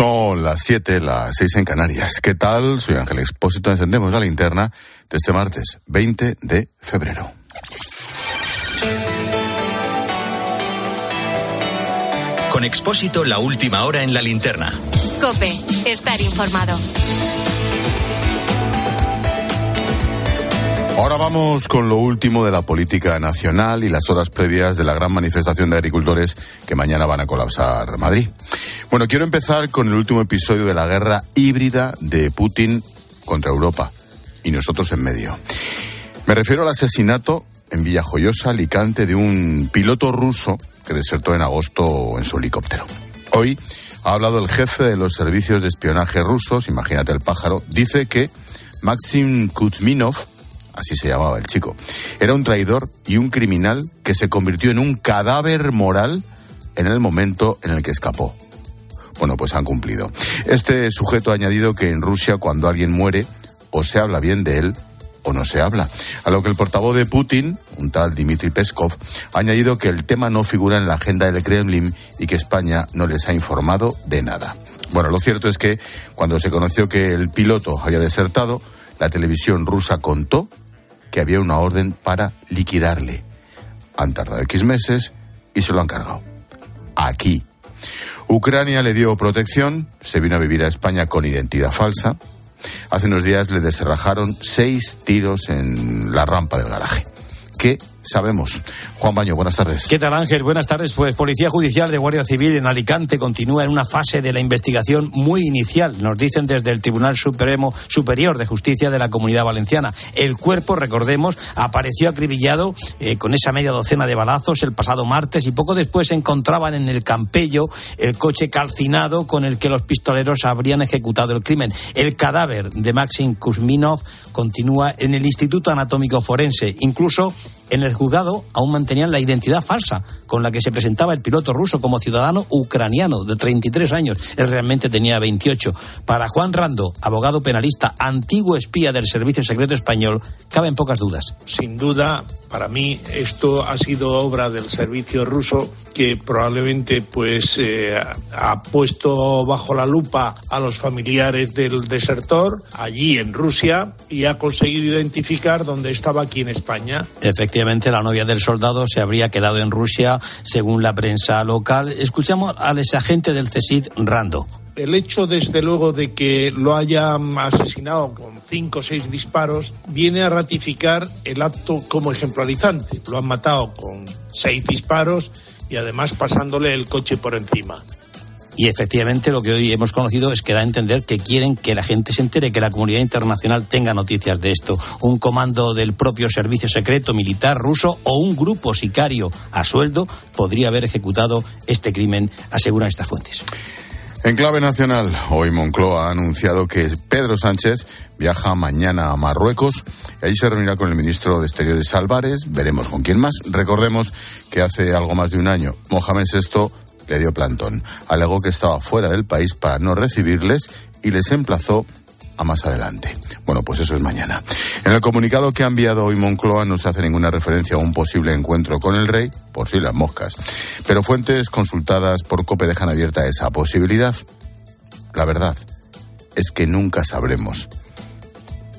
Son las 7, las 6 en Canarias. ¿Qué tal? Soy Ángel Expósito. Encendemos la linterna de este martes 20 de febrero. Con Expósito, la última hora en la linterna. Cope, estar informado. Ahora vamos con lo último de la política nacional y las horas previas de la gran manifestación de agricultores que mañana van a colapsar Madrid. Bueno, quiero empezar con el último episodio de la guerra híbrida de Putin contra Europa y nosotros en medio. Me refiero al asesinato en Villajoyosa, Alicante, de un piloto ruso que desertó en agosto en su helicóptero. Hoy ha hablado el jefe de los servicios de espionaje rusos, imagínate el pájaro, dice que Maxim Kuzminov, así se llamaba el chico, era un traidor y un criminal que se convirtió en un cadáver moral en el momento en el que escapó. Bueno, pues han cumplido. Este sujeto ha añadido que en Rusia cuando alguien muere o se habla bien de él o no se habla. A lo que el portavoz de Putin, un tal Dmitry Peskov, ha añadido que el tema no figura en la agenda del Kremlin y que España no les ha informado de nada. Bueno, lo cierto es que cuando se conoció que el piloto había desertado, la televisión rusa contó que había una orden para liquidarle. Han tardado X meses y se lo han cargado. Aquí. Ucrania le dio protección, se vino a vivir a España con identidad falsa. Hace unos días le descerrajaron seis tiros en la rampa del garaje. ¿Qué sabemos? Juan Baño, buenas tardes. ¿Qué tal Ángel? Buenas tardes. Pues Policía Judicial de Guardia Civil en Alicante continúa en una fase de la investigación muy inicial, nos dicen desde el Tribunal Supremo Superior de Justicia de la Comunidad Valenciana. El cuerpo, recordemos, apareció acribillado eh, con esa media docena de balazos el pasado martes y poco después se encontraban en el Campello el coche calcinado con el que los pistoleros habrían ejecutado el crimen. El cadáver de Maxim Kuzminov continúa en el Instituto Anatómico Forense. Incluso en el juzgado aún mantenían la identidad falsa con la que se presentaba el piloto ruso como ciudadano ucraniano de 33 años. Él realmente tenía 28. Para Juan Rando, abogado penalista, antiguo espía del Servicio Secreto Español, caben pocas dudas. Sin duda, para mí esto ha sido obra del servicio ruso que probablemente pues eh, ha puesto bajo la lupa a los familiares del desertor allí en Rusia y ha conseguido identificar dónde estaba aquí en España. Efectivamente, la novia del soldado se habría quedado en Rusia, según la prensa local. Escuchamos al exagente del CESID, Rando. El hecho, desde luego, de que lo hayan asesinado con cinco o seis disparos viene a ratificar el acto como ejemplarizante. Lo han matado con seis disparos y además pasándole el coche por encima. Y efectivamente lo que hoy hemos conocido es que da a entender que quieren que la gente se entere, que la comunidad internacional tenga noticias de esto. Un comando del propio servicio secreto militar ruso o un grupo sicario a sueldo podría haber ejecutado este crimen, aseguran estas fuentes. En clave nacional, hoy Moncloa ha anunciado que Pedro Sánchez viaja mañana a Marruecos y allí se reunirá con el ministro de Exteriores Álvarez, veremos con quién más. Recordemos que hace algo más de un año Mohamed VI le dio plantón. Alegó que estaba fuera del país para no recibirles y les emplazó a más adelante. Bueno, pues eso es mañana. En el comunicado que ha enviado hoy Moncloa no se hace ninguna referencia a un posible encuentro con el rey, por si las moscas. Pero fuentes consultadas por COPE dejan abierta esa posibilidad. La verdad es que nunca sabremos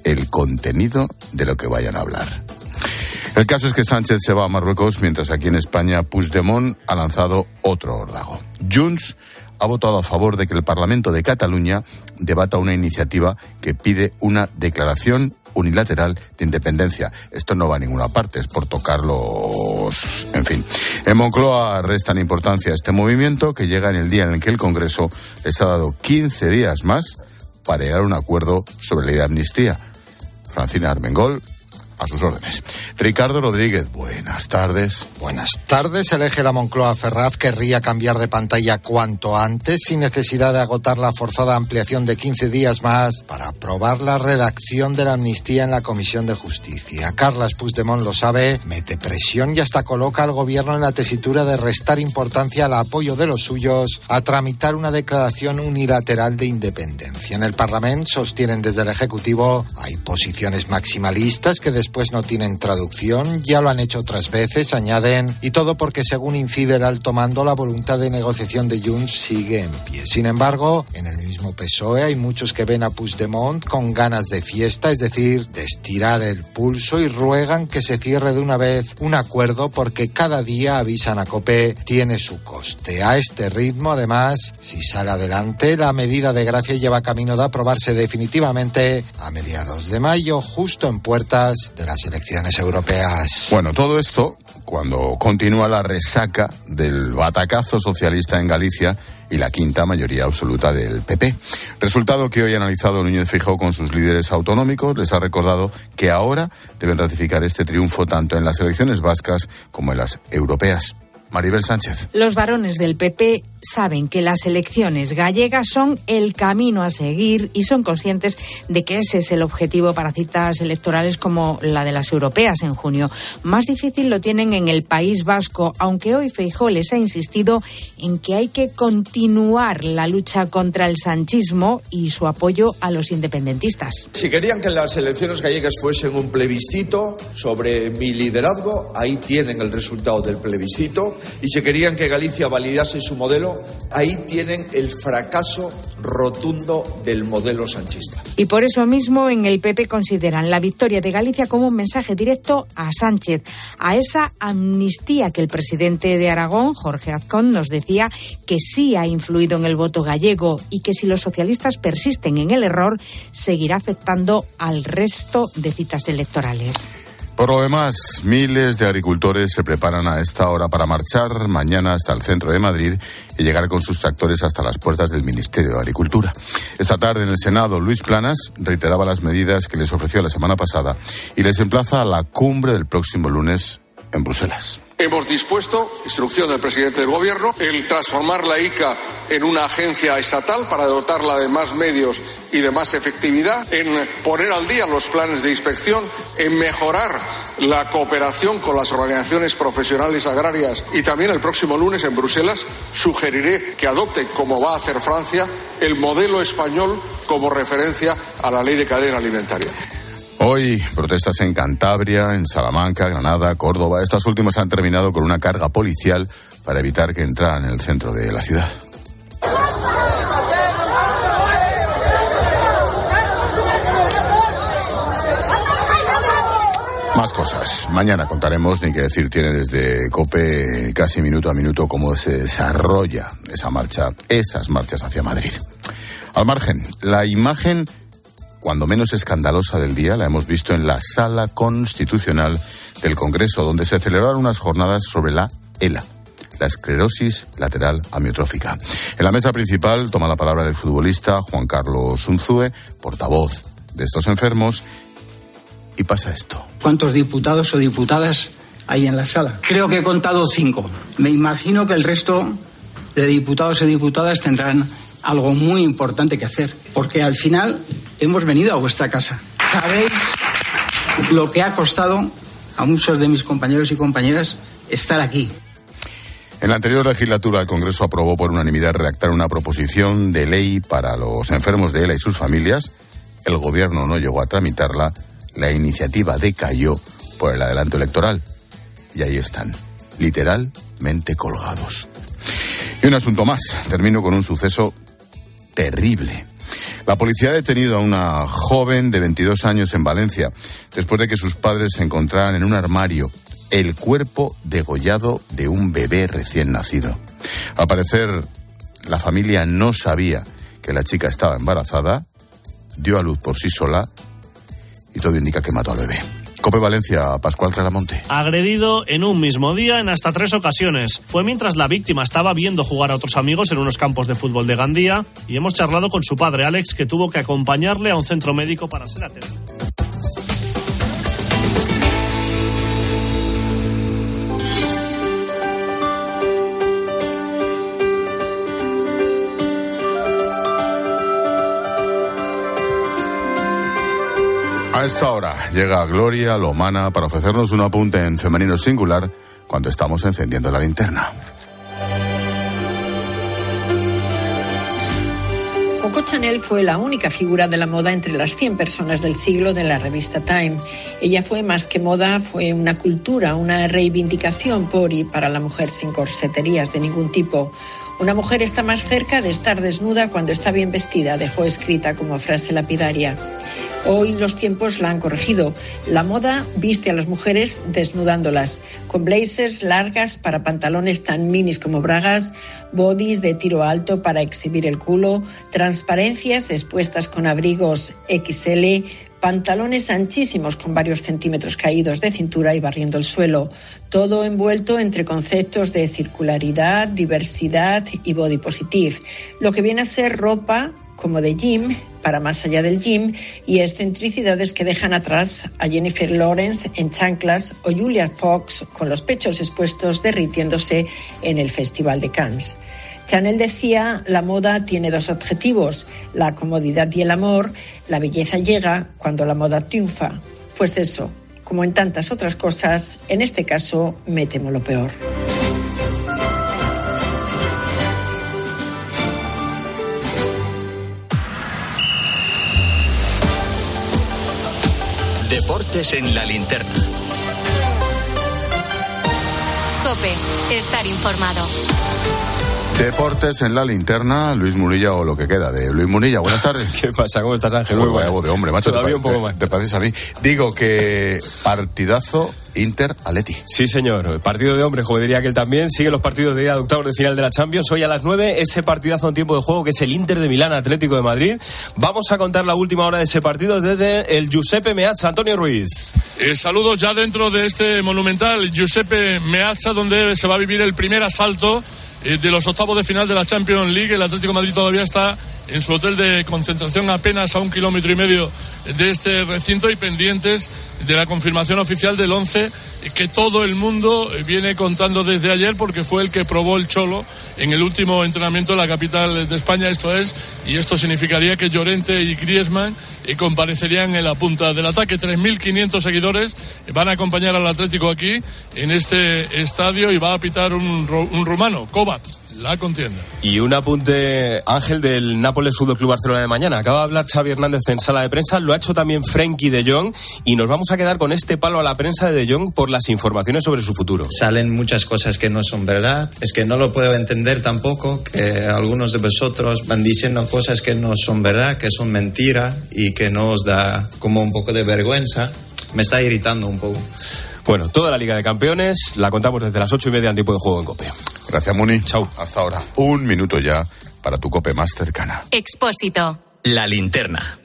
el contenido de lo que vayan a hablar. El caso es que Sánchez se va a Marruecos mientras aquí en España Puigdemont ha lanzado otro órdago. Junts ha votado a favor de que el Parlamento de Cataluña debata una iniciativa que pide una declaración unilateral de independencia. Esto no va a ninguna parte, es por tocar los... En fin. En Moncloa restan importancia a este movimiento que llega en el día en el que el Congreso les ha dado 15 días más para llegar a un acuerdo sobre la ley de amnistía. Francina Armengol a sus órdenes. Ricardo Rodríguez, buenas tardes. Buenas tardes. El eje la Moncloa Ferraz querría cambiar de pantalla cuanto antes, sin necesidad de agotar la forzada ampliación de 15 días más para aprobar la redacción de la amnistía en la Comisión de Justicia. Carlas Puigdemont lo sabe, mete presión y hasta coloca al gobierno en la tesitura de restar importancia al apoyo de los suyos a tramitar una declaración unilateral de independencia. En el Parlamento sostienen desde el Ejecutivo hay posiciones maximalistas que después después no tienen traducción, ya lo han hecho otras veces, añaden, y todo porque según incide el alto mando, la voluntad de negociación de Junts sigue en pie. Sin embargo, en el mismo PSOE hay muchos que ven a Puigdemont con ganas de fiesta, es decir, de estirar el pulso y ruegan que se cierre de una vez un acuerdo porque cada día, avisan a COPE, tiene su coste. A este ritmo, además, si sale adelante, la medida de gracia lleva camino de aprobarse definitivamente a mediados de mayo, justo en puertas de las elecciones europeas. Bueno, todo esto cuando continúa la resaca del batacazo socialista en Galicia y la quinta mayoría absoluta del PP. Resultado que hoy ha analizado Núñez Fijó con sus líderes autonómicos, les ha recordado que ahora deben ratificar este triunfo tanto en las elecciones vascas como en las europeas. Maribel Sánchez. Los varones del PP saben que las elecciones gallegas son el camino a seguir y son conscientes de que ese es el objetivo para citas electorales como la de las europeas en junio. Más difícil lo tienen en el País Vasco, aunque hoy Feijó les ha insistido en que hay que continuar la lucha contra el sanchismo y su apoyo a los independentistas. Si querían que las elecciones gallegas fuesen un plebiscito sobre mi liderazgo, ahí tienen el resultado del plebiscito y si querían que Galicia validase su modelo, ahí tienen el fracaso rotundo del modelo sanchista. Y por eso mismo en el PP consideran la victoria de Galicia como un mensaje directo a Sánchez, a esa amnistía que el presidente de Aragón, Jorge Azcón, nos decía que sí ha influido en el voto gallego y que si los socialistas persisten en el error, seguirá afectando al resto de citas electorales. Por lo demás, miles de agricultores se preparan a esta hora para marchar mañana hasta el centro de Madrid y llegar con sus tractores hasta las puertas del Ministerio de Agricultura. Esta tarde en el Senado, Luis Planas reiteraba las medidas que les ofreció la semana pasada y les emplaza a la cumbre del próximo lunes en Bruselas. Hemos dispuesto, instrucción del presidente del Gobierno, el transformar la ICA en una agencia estatal para dotarla de más medios y de más efectividad, en poner al día los planes de inspección, en mejorar la cooperación con las organizaciones profesionales agrarias y también el próximo lunes en Bruselas sugeriré que adopte, como va a hacer Francia, el modelo español como referencia a la ley de cadena alimentaria. Hoy protestas en Cantabria, en Salamanca, Granada, Córdoba. Estas últimas han terminado con una carga policial para evitar que entraran en el centro de la ciudad. Más cosas. Mañana contaremos, ni que decir tiene desde COPE casi minuto a minuto cómo se desarrolla esa marcha, esas marchas hacia Madrid. Al margen, la imagen cuando menos escandalosa del día la hemos visto en la sala constitucional del Congreso, donde se celebraron unas jornadas sobre la ELA, la esclerosis lateral amiotrófica. En la mesa principal toma la palabra el futbolista Juan Carlos Unzúe, portavoz de estos enfermos, y pasa esto. ¿Cuántos diputados o diputadas hay en la sala? Creo que he contado cinco. Me imagino que el resto de diputados y diputadas tendrán algo muy importante que hacer, porque al final hemos venido a vuestra casa. Sabéis lo que ha costado a muchos de mis compañeros y compañeras estar aquí. En la anterior legislatura, el Congreso aprobó por unanimidad redactar una proposición de ley para los enfermos de ELA y sus familias. El Gobierno no llegó a tramitarla. La iniciativa decayó por el adelanto electoral. Y ahí están, literalmente colgados. Y un asunto más. Termino con un suceso terrible. La policía ha detenido a una joven de 22 años en Valencia después de que sus padres se encontraran en un armario el cuerpo degollado de un bebé recién nacido. Al parecer, la familia no sabía que la chica estaba embarazada, dio a luz por sí sola y todo indica que mató al bebé. Cope Valencia, Pascual Claramonte. Agredido en un mismo día en hasta tres ocasiones. Fue mientras la víctima estaba viendo jugar a otros amigos en unos campos de fútbol de Gandía y hemos charlado con su padre, Alex, que tuvo que acompañarle a un centro médico para ser atendido. A esta hora llega Gloria Lomana para ofrecernos un apunte en femenino singular cuando estamos encendiendo la linterna. Coco Chanel fue la única figura de la moda entre las 100 personas del siglo de la revista Time. Ella fue más que moda, fue una cultura, una reivindicación por y para la mujer sin corseterías de ningún tipo. Una mujer está más cerca de estar desnuda cuando está bien vestida, dejó escrita como frase lapidaria. Hoy los tiempos la han corregido. La moda viste a las mujeres desnudándolas, con blazers largas para pantalones tan minis como bragas, bodys de tiro alto para exhibir el culo, transparencias expuestas con abrigos XL, pantalones anchísimos con varios centímetros caídos de cintura y barriendo el suelo, todo envuelto entre conceptos de circularidad, diversidad y body positive, lo que viene a ser ropa como de gym, para más allá del gym, y excentricidades que dejan atrás a Jennifer Lawrence en chanclas o Julia Fox con los pechos expuestos derritiéndose en el Festival de Cannes. Chanel decía, la moda tiene dos objetivos, la comodidad y el amor, la belleza llega cuando la moda triunfa. Pues eso, como en tantas otras cosas, en este caso me temo lo peor. Deportes en la linterna. Cope, estar informado. Deportes en la linterna, Luis Munilla o lo que queda de Luis Munilla. Buenas tardes. ¿Qué pasa? ¿Cómo estás, Ángel? Muy voz de hombre, macho. Todavía te, un poco te- más. te pareces a mí. Digo que partidazo Inter Aleti. Sí, señor. El partido de hombres, como diría que él también. Sigue los partidos de ida de octavos de final de la Champions. Hoy a las 9, ese partidazo en tiempo de juego que es el Inter de Milán Atlético de Madrid. Vamos a contar la última hora de ese partido desde el Giuseppe Meazza. Antonio Ruiz. Eh, saludos ya dentro de este monumental Giuseppe Meazza, donde se va a vivir el primer asalto eh, de los octavos de final de la Champions League. El Atlético de Madrid todavía está en su hotel de concentración apenas a un kilómetro y medio de este recinto y pendientes de la confirmación oficial del 11 eh, que todo el mundo viene contando desde ayer porque fue el que probó el Cholo en el último entrenamiento en la capital de España, esto es, y esto significaría que Llorente y Griezmann eh, comparecerían en la punta del ataque. 3.500 seguidores van a acompañar al Atlético aquí en este estadio y va a pitar un, un rumano, Kovacs, la contienda. Y un apunte, Ángel, del Nápoles Fútbol Club Barcelona de mañana. Acaba de hablar Xavi Hernández en sala de prensa, lo ha hecho también Frenkie de Jong y nos vamos a quedar con este palo a la prensa de de Jong por las informaciones sobre su futuro. Salen muchas cosas que no son verdad. Es que no lo puedo entender tampoco que algunos de vosotros van diciendo cosas que no son verdad, que son mentira y que no os da como un poco de vergüenza. Me está irritando un poco. Bueno, toda la Liga de Campeones la contamos desde las ocho y media en tiempo de juego en COPE. Gracias, Muni. Chao. Hasta ahora. Un minuto ya para tu cope más cercana. Expósito. La linterna.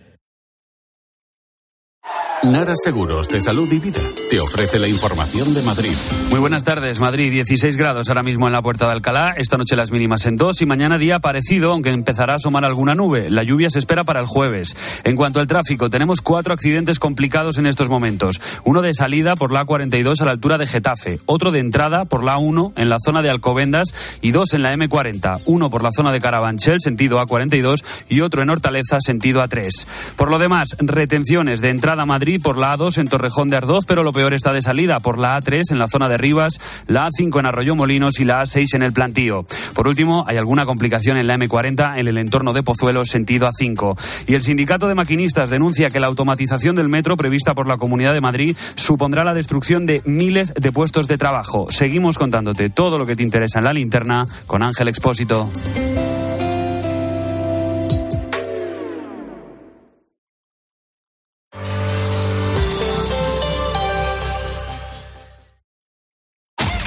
Nara Seguros de Salud y Vida te ofrece la información de Madrid. Muy buenas tardes, Madrid. 16 grados ahora mismo en la puerta de Alcalá. Esta noche las mínimas en 2 y mañana día parecido, aunque empezará a asomar alguna nube. La lluvia se espera para el jueves. En cuanto al tráfico, tenemos cuatro accidentes complicados en estos momentos. Uno de salida por la A42 a la altura de Getafe, otro de entrada por la A1 en la zona de Alcobendas y dos en la M40. Uno por la zona de Carabanchel, sentido A42, y otro en Hortaleza, sentido A3. Por lo demás, retenciones de entrada Madrid por la A2 en Torrejón de Ardoz, pero lo peor está de salida por la A3 en la zona de Rivas, la A5 en Arroyo Molinos y la A6 en el Plantío. Por último, hay alguna complicación en la M40 en el entorno de Pozuelo, sentido A5. Y el sindicato de maquinistas denuncia que la automatización del metro prevista por la Comunidad de Madrid supondrá la destrucción de miles de puestos de trabajo. Seguimos contándote todo lo que te interesa en la linterna con Ángel Expósito.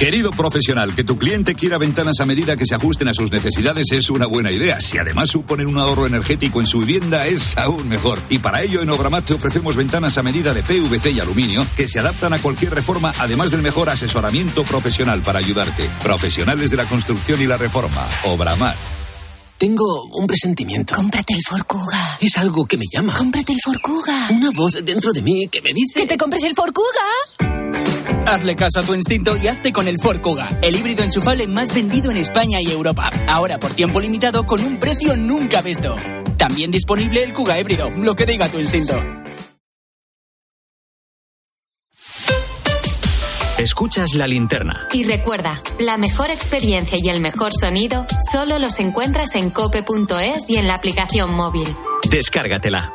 Querido profesional, que tu cliente quiera ventanas a medida que se ajusten a sus necesidades es una buena idea. Si además suponen un ahorro energético en su vivienda es aún mejor. Y para ello en Obramat te ofrecemos ventanas a medida de PVC y aluminio que se adaptan a cualquier reforma, además del mejor asesoramiento profesional para ayudarte. Profesionales de la construcción y la reforma. Obramat. Tengo un presentimiento. Cómprate el Ford Kuga. Es algo que me llama. Cómprate el Ford Kuga. Una voz dentro de mí que me dice... ¡Que te compres el Ford Kuga! Hazle caso a tu instinto y hazte con el Ford Kuga, el híbrido enchufable más vendido en España y Europa. Ahora por tiempo limitado con un precio nunca visto. También disponible el Kuga híbrido, lo que diga tu instinto. Escuchas la linterna. Y recuerda, la mejor experiencia y el mejor sonido solo los encuentras en cope.es y en la aplicación móvil. Descárgatela.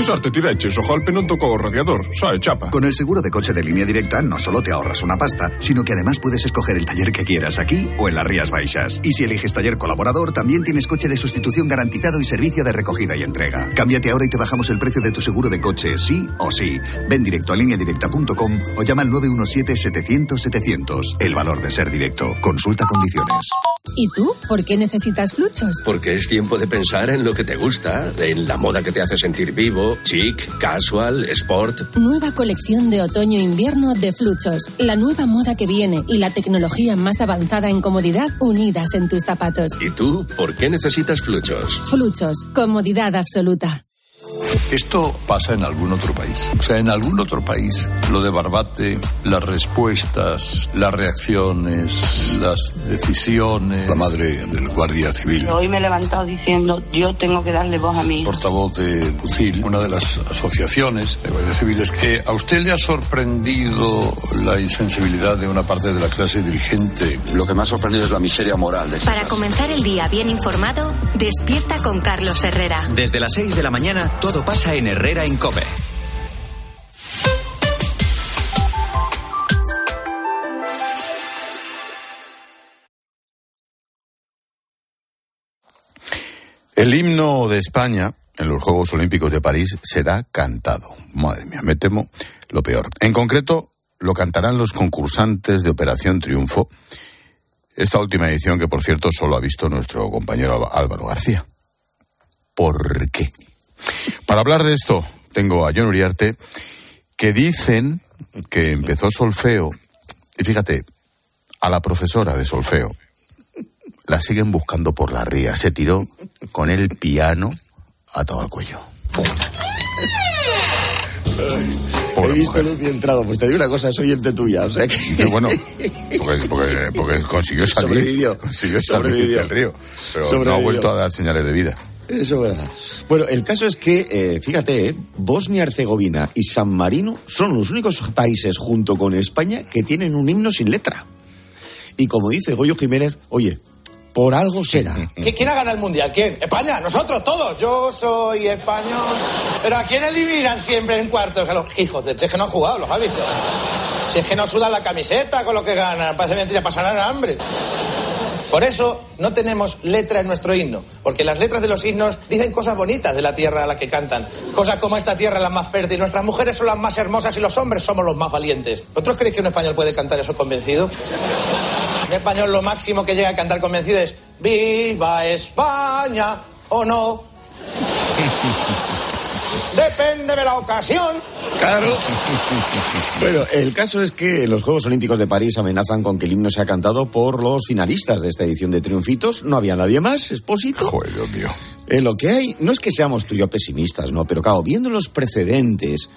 Que sorte tiveches, o golpe non tocou o radiador, sae chapa. Con el seguro de coche de línea directa no solo te ahorras una pasta, sino que además puedes escoger el taller que quieras aquí o en las Rías Baixas. Y si eliges taller colaborador, también tienes coche de sustitución garantizado y servicio de recogida y entrega. Cámbiate ahora y te bajamos el precio de tu seguro de coche, sí o sí. Ven directo a lineadirecta.com o llama al 917-700-700. El valor de ser directo. Consulta condiciones. ¿Y tú? ¿Por qué necesitas fluchos? Porque es tiempo de pensar en lo que te gusta, en la moda que te hace sentir vivo, chic, casual, sport. Nueva colección de otoño-invierno de Fluchos. La nueva moda que viene y la tecnología más avanzada en comodidad unidas en tus zapatos. ¿Y tú por qué necesitas fluchos? Fluchos. Comodidad absoluta. Esto pasa en algún otro país. O sea, en algún otro país lo de Barbate, las respuestas, las reacciones, las decisiones. La madre del Guardia Civil. Hoy me he levantado diciendo, yo tengo que darle voz a mí. Portavoz de UCIL, una de las asociaciones de Guardia Civiles, que a usted le ha sorprendido la insensibilidad de una parte de la clase dirigente. Lo que me ha sorprendido es la miseria moral de esta Para comenzar el día bien informado, despierta con Carlos Herrera. Desde las 6 de la mañana todo pasa en Herrera en. El himno de España en los Juegos Olímpicos de París será cantado. Madre mía, me temo lo peor. En concreto, lo cantarán los concursantes de Operación Triunfo. Esta última edición que, por cierto, solo ha visto nuestro compañero Álvaro García. ¿Por qué? Para hablar de esto, tengo a John Uriarte, que dicen que empezó solfeo, y fíjate, a la profesora de solfeo la siguen buscando por la ría. Se tiró con el piano a todo el cuello. He visto luz y he entrado. Pues te digo una cosa, soy ente tuya. O sea que... Y bueno, porque, porque- porque consiguió salir, Sobrevivió. consiguió salir Sobrevivió. del río, pero no ha vuelto a dar señales de vida. Eso es verdad. Bueno, el caso es que, eh, fíjate, eh, Bosnia-Herzegovina y San Marino son los únicos países junto con España que tienen un himno sin letra. Y como dice Goyo Jiménez, oye, por algo será. ¿Qui- ¿Quién ha ganado el mundial? ¿Quién? España, nosotros todos. Yo soy español. Pero ¿a quién eliminan siempre en cuartos? A los hijos de. Si es que no han jugado, los has visto. Si es que no sudan la camiseta con lo que ganan. Parece mentira, pasarán hambre. Por eso no tenemos letra en nuestro himno, porque las letras de los himnos dicen cosas bonitas de la tierra a la que cantan. Cosas como esta tierra es la más fértil, nuestras mujeres son las más hermosas y los hombres somos los más valientes. ¿Vosotros creéis que un español puede cantar eso convencido? Un español lo máximo que llega a cantar convencido es ¡Viva España! ¿O no? Depende de la ocasión. Claro. Bueno, el caso es que los Juegos Olímpicos de París amenazan con que el himno sea cantado por los finalistas de esta edición de Triunfitos. No había nadie más, Expósito. Joder, Dios mío. Eh, lo que hay, no es que seamos tú y yo pesimistas, ¿no? Pero claro, viendo los precedentes,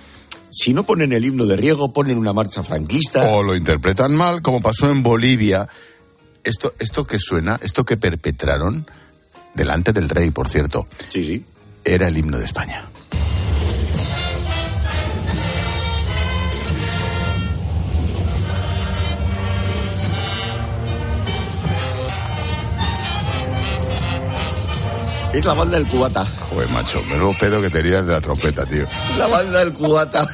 si no ponen el himno de Riego, ponen una marcha franquista. O lo interpretan mal, como pasó en Bolivia. Esto, esto que suena, esto que perpetraron, delante del rey, por cierto. Sí, sí. Era el himno de España. Es la banda del cubata. Joder, macho, menudo pedo que tenías de la trompeta, tío. La banda del cubata.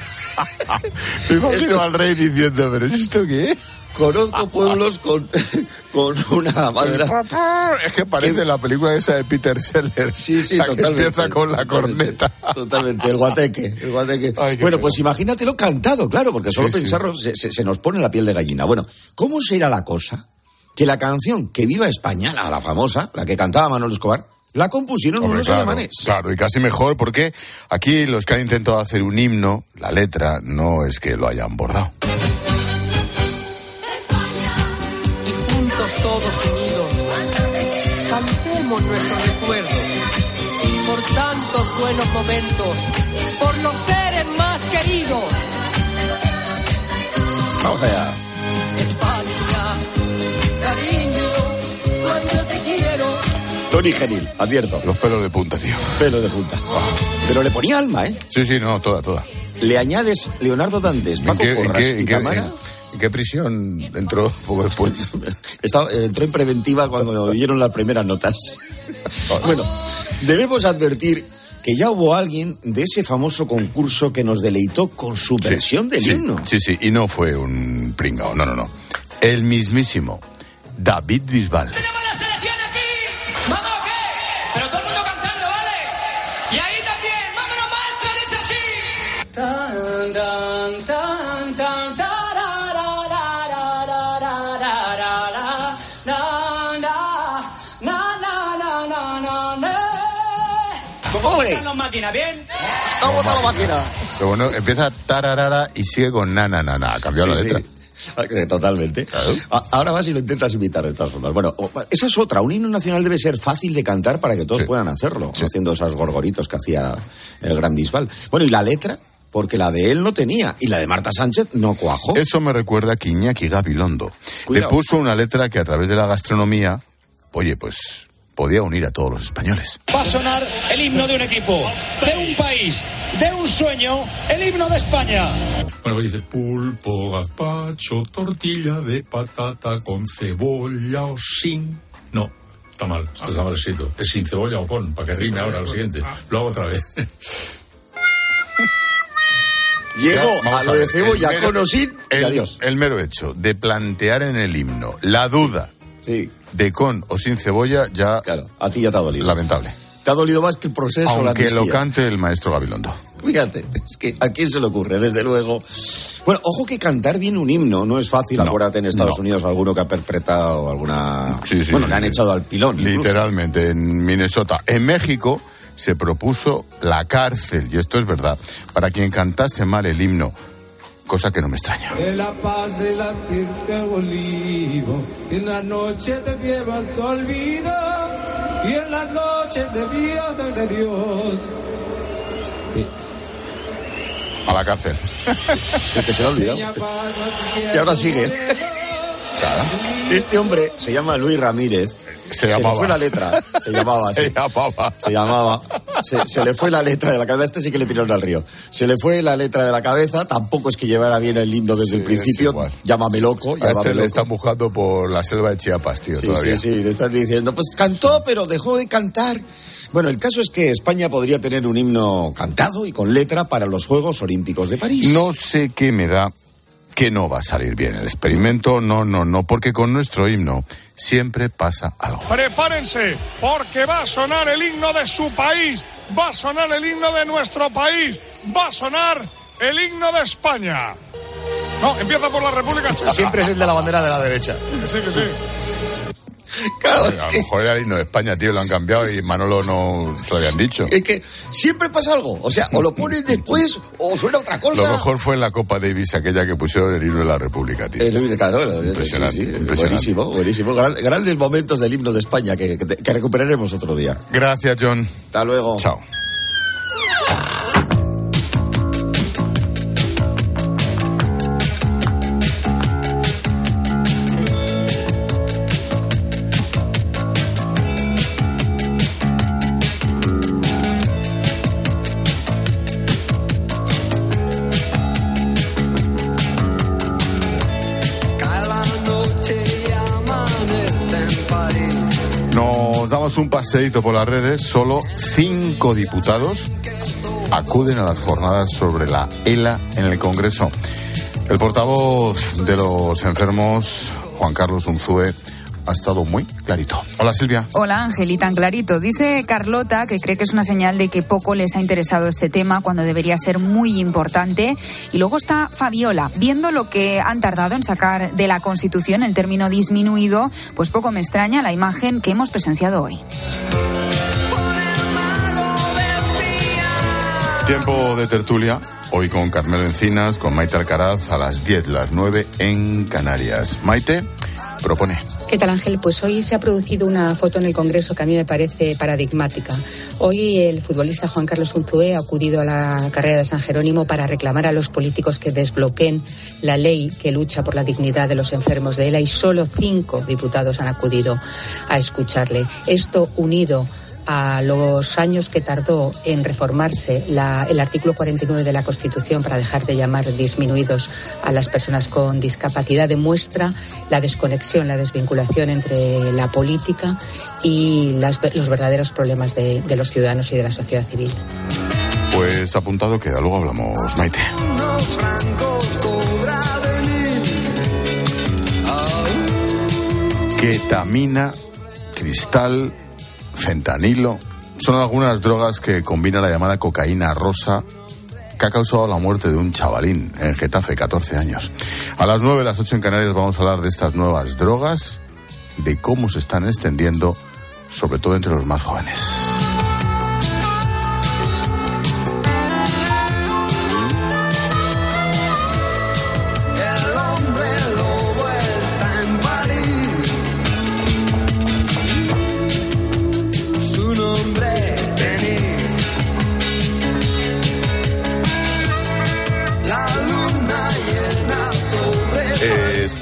Me imagino al rey diciendo, ¿pero esto qué es? Conozco pueblos con, con una banda. Es que parece la película esa de Peter Sellers. Sí, sí, la que totalmente. empieza con la corneta. Totalmente, el guateque. El guateque. Ay, bueno, pena. pues imagínatelo cantado, claro, porque solo Sí, pensarlo se, se- se nos pone la piel de gallina. Bueno, ¿cómo será la cosa que la canción Que Viva España, la, la famosa, la que cantaba Manuel Escobar, la compusieron Hombre, unos claro, alemanes? claro, y casi mejor porque aquí los que han intentado hacer un himno, la letra no es que lo hayan bordado. juntos todos unidos, cantemos nuestro recuerdo buenos momentos, por los seres más queridos. Vamos allá. España, cariño. Tony Genil, advierto. Los pelos de punta, tío. Pelo de punta. Pero le ponía alma, ¿eh? Sí, sí, no, toda, toda. Le añades Leonardo Dantes, ¿En Paco qué, en qué- en y qué- Tamara. en- en qué prisión entró poco después? Estaba- eh, entró en preventiva cuando dieron las primeras notas. bueno, debemos advertir que ya hubo alguien de ese famoso concurso que nos deleitó con su versión del sí, himno. Sí, sí, y no fue un pringao, no, no, no. El mismísimo David Bisbal. la selección ¿Vámonos qué? Pero todo el mundo cantando, ¿vale? Y ahí también, vámonos marcha, dice así. Tan, tan, tan, tan, tan. ¿Cómo están los máquinas? ¿Bien? ¿Cómo están los máquinas? Pero bueno, empieza tararara y sigue con na na na na. Ha cambiado sí, la letra. Sí. Totalmente. Ahora vas y lo intentas imitar de todas formas. Bueno, esa es otra. Un himno nacional debe ser fácil de cantar para que todos puedan hacerlo, haciendo esos gorgoritos que hacía el gran Bisbal. Bueno, ¿y la letra? Porque la de él no tenía y la de Marta Sánchez no cuajó. Eso me recuerda que Iñaki Gabilondo Cuidado. le puso una letra que a través de la gastronomía, oye, pues podía unir a todos los españoles. Va a sonar el himno de un equipo, de un país, de un sueño, el himno de España. Bueno, dice pulpo, gazpacho, tortilla de patata con cebolla o sin. No, está mal, esto está mal escrito. Es sin cebolla o con, para que rime ahora lo siguiente. Lo hago otra vez. Llego Ya, a lo de cebolla con o sin y el, adiós. el mero hecho de plantear en el himno la duda de con o sin cebolla ya... Claro, a ti ya te ha dolido. Lamentable. Te ha dolido más que el proceso, la Aunque lo amnistía. cante el maestro Gabilondo. Fíjate, es que a quién se le ocurre, desde luego. Bueno, ojo que cantar bien un himno no es fácil. No, Acuérdate en Estados no. Unidos alguno que ha perpetrado alguna. Sí, sí, bueno, sí, le han echado al pilón. incluso. Literalmente, en Minnesota. En México se propuso la cárcel, y esto es verdad, para quien cantase mal el himno, cosa que no me extraña. De la paz de latirte al olivo, y en la noche te lleva tu olvido, y en la noche de Dios de Dios. A la cárcel. El que se lo ha olvidado. Y ahora sigue. Este hombre se llama Luis Ramírez. Se le fue la letra. Se llamaba. Se llamaba. Se llamaba. Se, se le fue la letra de la cabeza. Este sí que le tiraron al río. Se le fue la letra de la cabeza. Tampoco es que llevara bien el himno desde el principio. Llámame loco. A Llámame este le están buscando por la selva de Chiapas, tío, Sí, todavía. sí, sí, le están diciendo, pues cantó, pero dejó de cantar. Bueno, el caso es que España podría tener un himno cantado y con letra para los Juegos Olímpicos de París. No sé qué me da que no va a salir bien el experimento, no, no, no, porque con nuestro himno siempre pasa algo. Prepárense, porque va a sonar el himno de su país, va a sonar el himno de nuestro país, va a sonar el himno de España. No, empieza por la República Checa. Siempre es el de la bandera de la derecha. Que sí, que sí. Claro, a lo mejor era el himno de España, tío, lo han cambiado y Manolo no se lo habían dicho. Es que siempre pasa algo. O sea, o lo pones después o suena otra cosa. Lo mejor fue en la Copa Davis aquella que pusieron el himno de la República, tío. Luis, claro, sí, Impresionante, sí, impresionante. Buenísimo, buenísimo. Gran- grandes momentos del himno de España que, que- que recuperaremos otro día. Gracias, John. Hasta luego. Chao. Por las redes. Solo cinco diputados acuden a las jornadas sobre la ELA en el Congreso. El portavoz de los enfermos, Juan Carlos Unzúe, ha estado muy clarito. Hola, Silvia. Hola Ángel, y tan clarito. Dice Carlota que cree que es una señal de que poco les ha interesado este tema cuando debería ser muy importante. Y luego está Fabiola, viendo lo que han tardado en sacar de la Constitución el término disminuido, pues poco me extraña la imagen que hemos presenciado hoy. Tiempo de tertulia. Hoy con Carmelo Encinas, con Maite Alcaraz a las 10, las 9 en Canarias. Maite, propone. ¿Qué tal Ángel? Pues hoy se ha producido una foto en el Congreso que a mí me parece paradigmática. Hoy el futbolista Juan Carlos Unzué ha acudido a la carrera de San Jerónimo para reclamar a los políticos que desbloqueen la ley que lucha por la dignidad de los enfermos de ELA y solo cinco diputados han acudido a escucharle. Esto unido a los años que tardó en reformarse el artículo 49 de la Constitución para dejar de llamar disminuidos a las personas con discapacidad demuestra la desconexión, la desvinculación entre la política y los verdaderos problemas de, de los ciudadanos y de la sociedad civil. Pues apuntado queda, luego hablamos, Maite. Ketamina, cristal, fentanilo. Son algunas drogas que combina la llamada cocaína rosa que ha causado la muerte de un chavalín en Getafe, 14 años. A las 9, las 8 en Canarias vamos a hablar de estas nuevas drogas, de cómo se están extendiendo, sobre todo entre los más jóvenes.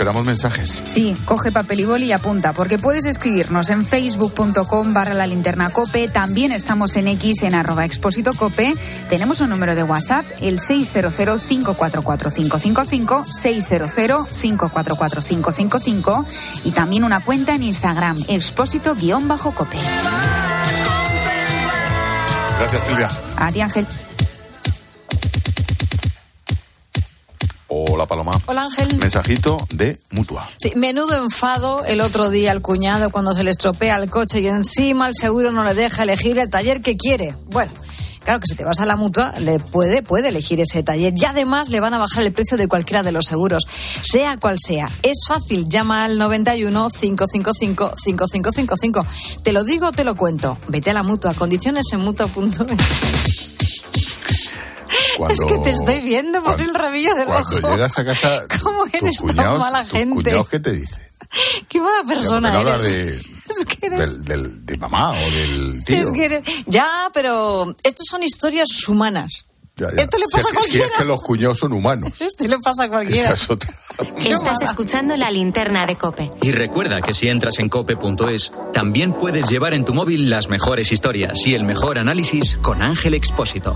Esperamos mensajes. Sí, coge papel y boli y apunta, porque puedes escribirnos en facebook.com barra la linterna cope, también estamos en X en arroba expósito cope, tenemos un número de WhatsApp, el 600-544-555, 600-544-555 y también una cuenta en Instagram, expósito-cope. Gracias, Silvia. A ti, Ángel. Hola, Paloma. Hola Ángel. Mensajito de Mutua. Sí, menudo enfado el otro día al cuñado cuando se le estropea el coche y encima el seguro no le deja elegir el taller que quiere. Bueno. Claro que si te vas a la mutua, le puede, puede elegir ese taller y además le van a bajar el precio de cualquiera de los seguros, sea cual sea. Es fácil, llama al 91 555 5555. Te lo digo, te lo cuento. Vete a la mutua, condiciones en mutua.es. Cuando, Es que te estoy viendo por el rabillo del cuando ojo. llegas a casa, ¿Cómo eres tan cuñados, mala tus gente? ¿qué te dice? Qué mala ¿Por qué persona no eres. de, Es que eres- del, del- de mamá o del tío? Es que eres- Ya, pero estos son historias humanas. Ya, ya. Esto le Si pasa es a que- Si cualquiera. es que los cuñados son humanos. Esto le pasa a cualquiera. Es otra. Estás escuchando la linterna de Cope. Y recuerda que si entras en cope.es, también puedes llevar en tu móvil las mejores historias y el mejor análisis con Ángel Expósito.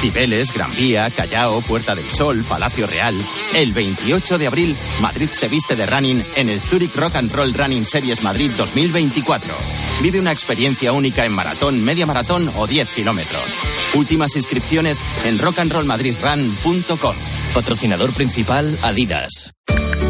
Cibeles, Gran Vía, Callao, Puerta del Sol, Palacio Real. El 28 de abril, Madrid se viste de running en el Zurich Rock and Roll Running Series Madrid 2024. Vive una experiencia única en maratón, media maratón o 10 kilómetros. Últimas inscripciones en rockandrollmadridrun.com. Patrocinador principal Adidas.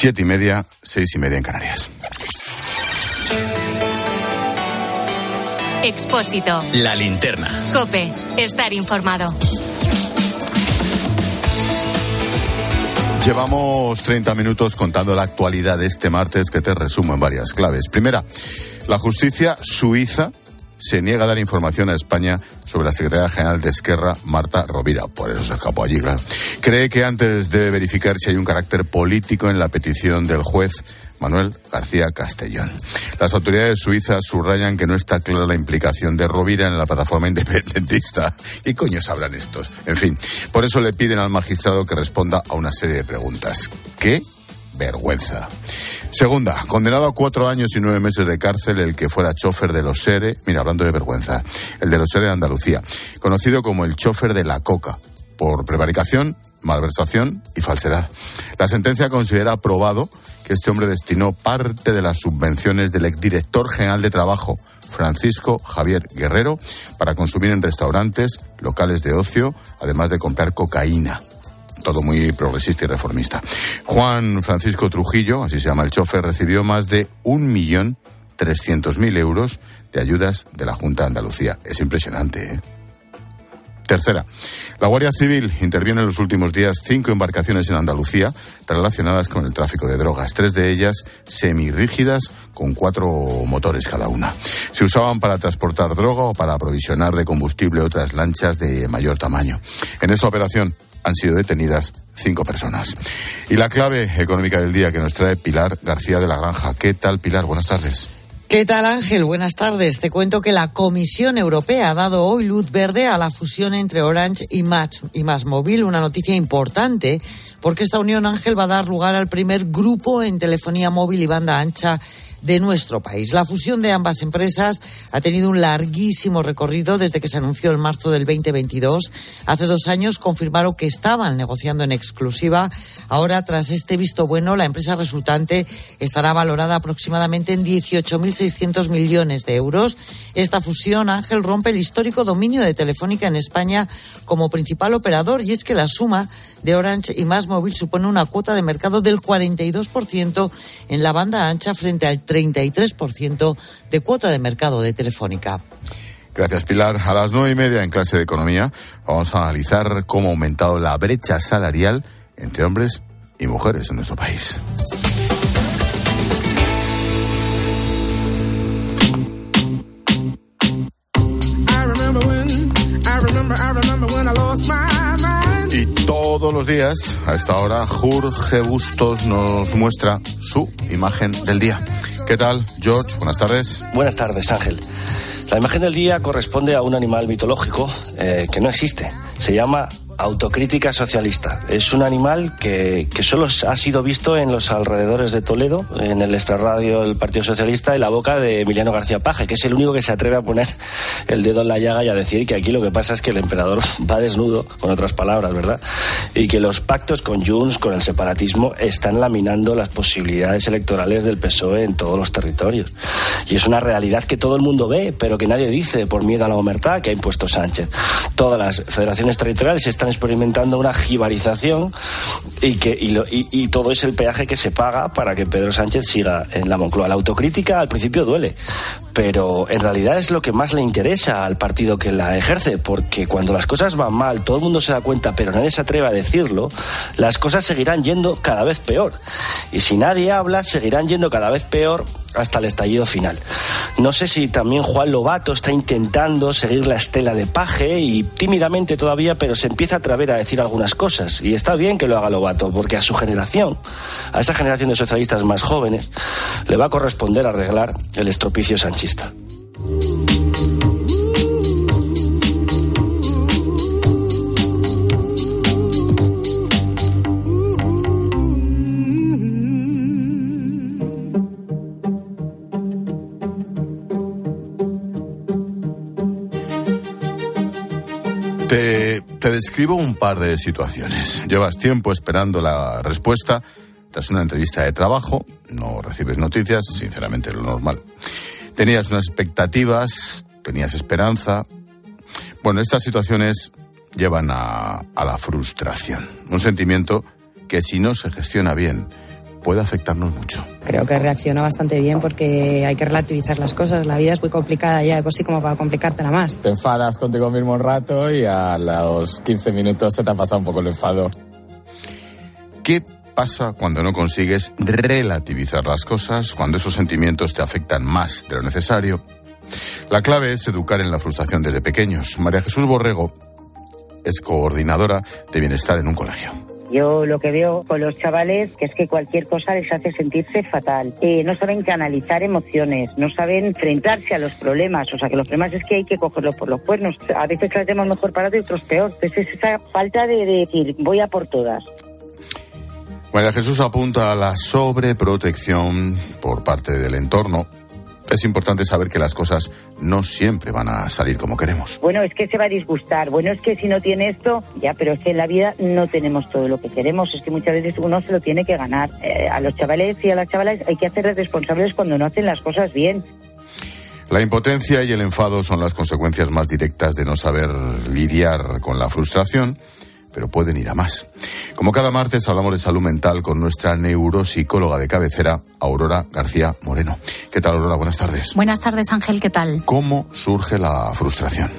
Siete y media, seis y media en Canarias. Expósito. La linterna. Cope. Estar informado. Llevamos 30 minutos contando la actualidad de este martes que te resumo en varias claves. Primera, la justicia suiza se niega a dar información a España sobre la secretaria general de Esquerra, Marta Rovira. Por eso se escapó allí, claro. Cree que antes debe verificar si hay un carácter político en la petición del juez Manuel García Castellón. Las autoridades suizas subrayan que no está clara la implicación de Rovira en la plataforma independentista. ¿Y coño sabrán estos? En fin, por eso le piden al magistrado que responda a una serie de preguntas. ¿Qué? Vergüenza. Segunda, condenado a cuatro años y nueve meses de cárcel el que fuera chofer de los SERE, mira, hablando de vergüenza, el de los SERE de Andalucía, conocido como el chofer de la coca, por prevaricación, malversación y falsedad. La sentencia considera aprobado que este hombre destinó parte de las subvenciones del exdirector general de Trabajo, Francisco Javier Guerrero, para consumir en restaurantes, locales de ocio, además de comprar cocaína. Todo muy progresista y reformista. Juan Francisco Trujillo, así se llama el chofer, recibió más de un millón trescientos mil euros de ayudas de la Junta de Andalucía. Es impresionante, ¿eh? Tercera, la Guardia Civil interviene en los últimos días cinco embarcaciones en Andalucía relacionadas con el tráfico de drogas, tres de ellas semirrígidas con cuatro motores cada una. Se usaban para transportar droga o para aprovisionar de combustible otras lanchas de mayor tamaño. En esta operación han sido detenidas cinco personas. Y la clave económica del día que nos trae Pilar García de la Granja. ¿Qué tal, Pilar? Buenas tardes. ¿Qué tal Ángel? Buenas tardes. Te cuento que la Comisión Europea ha dado hoy luz verde a la fusión entre Orange y Match y Más Móvil, una noticia importante porque esta unión Ángel va a dar lugar al primer grupo en telefonía móvil y banda ancha de nuestro país. La fusión de ambas empresas ha tenido un larguísimo recorrido desde que se anunció en marzo del 2022. Hace dos años confirmaron que estaban negociando en exclusiva. Ahora, tras este visto bueno, la empresa resultante estará valorada aproximadamente en 18.600 millones de euros. Esta fusión, Ángel, rompe el histórico dominio de Telefónica en España como principal operador y es que la suma de Orange y Más Móvil supone una cuota de mercado del 42% en la banda ancha frente al 33% de cuota de mercado de Telefónica. Gracias, Pilar. A las nueve y media en clase de economía vamos a analizar cómo ha aumentado la brecha salarial entre hombres y mujeres en nuestro país. Todos los días, a esta hora, Jorge Bustos nos muestra su imagen del día. ¿Qué tal, George? Buenas tardes. Buenas tardes, Ángel. La imagen del día corresponde a un animal mitológico eh, que no existe. Se llama autocrítica socialista. Es un animal que, que, solo ha sido visto en los alrededores de Toledo, en el extrarradio del Partido Socialista, en la boca de Emiliano García Paje, que es el único que se atreve a poner el dedo en la llaga y a decir que aquí lo que pasa es que el emperador va desnudo, con otras palabras, ¿verdad? Y que los pactos con Junts, con el separatismo, están laminando las posibilidades electorales del PSOE en todos los territorios. Y es una realidad que todo el mundo ve, pero que nadie dice por miedo a la omertad que ha impuesto Sánchez. Todas las federaciones territoriales están experimentando una jibarización y, que, y, lo, y, todo es el peaje que se paga para que Pedro Sánchez siga en la Moncloa. La autocrítica al principio duele, pero en realidad es lo que más le interesa al partido que la ejerce, porque cuando las cosas van mal, todo el mundo se da cuenta, pero nadie se atreve a decirlo, las cosas seguirán yendo cada vez peor. Y si nadie habla, seguirán yendo cada vez peor hasta el estallido final. No sé si también Juan Lobato está intentando seguir la estela de Paje y tímidamente todavía, pero se empieza a atrever a decir algunas cosas. Y está bien que lo haga Lobato, porque a su generación, a esa generación de socialistas más jóvenes, le va a corresponder arreglar el estropicio te, te, describo un par de situaciones. Llevas tiempo esperando la respuesta. Tras una entrevista de trabajo, no recibes noticias, sinceramente es lo normal. Tenías unas expectativas, tenías esperanza. Bueno, estas situaciones llevan a, a la frustración, un sentimiento que si no se gestiona bien puede afectarnos mucho. Creo que reacciona bastante bien porque hay que relativizar las cosas. La vida es muy complicada ya de por sí como para complicártela más. Te enfadas contigo mismo un rato y a los 15 minutos se te ha pasado un poco el enfado. ¿Qué pasa cuando no consigues relativizar las cosas, cuando esos sentimientos te afectan más de lo necesario? La clave es educar en la frustración desde pequeños. María Jesús Borrego es coordinadora de bienestar en un colegio. Yo lo que veo con los chavales que es que cualquier cosa les hace sentirse fatal. Eh, no saben canalizar emociones, no saben enfrentarse a los problemas. O sea, que los problemas es que hay que cogerlos por los cuernos. A veces las vemos mejor parados y otros peor. Entonces es esa falta de decir, voy a por todas. María Jesús apunta a la sobreprotección por parte del entorno. Es importante saber que las cosas no siempre van a salir como queremos. Bueno, es que se va a disgustar. Bueno, es que si no tiene esto, ya, pero es que en la vida no tenemos todo lo que queremos. Es que muchas veces uno se lo tiene que ganar. Eh, a los chavales y a las chavalas hay que hacerles responsables cuando no hacen las cosas bien. La impotencia y el enfado son las consecuencias más directas de no saber lidiar con la frustración pero pueden ir a más. Como cada martes hablamos de salud mental con nuestra neuropsicóloga de cabecera, Aurora García Moreno. ¿Qué tal, Aurora? Buenas tardes. Buenas tardes, Ángel, ¿qué tal? ¿Cómo surge la frustración?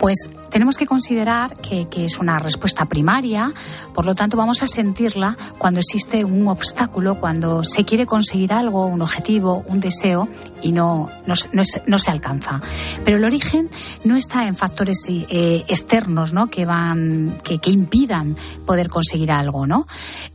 Pues tenemos que considerar que, que, es una respuesta primaria, por lo tanto vamos a sentirla cuando existe un obstáculo, cuando se quiere conseguir algo, un objetivo, un deseo y no, no, no, no se alcanza. Pero el origen no está en factores eh, externos ¿no? que, van, que, que, impidan poder conseguir algo, ¿no?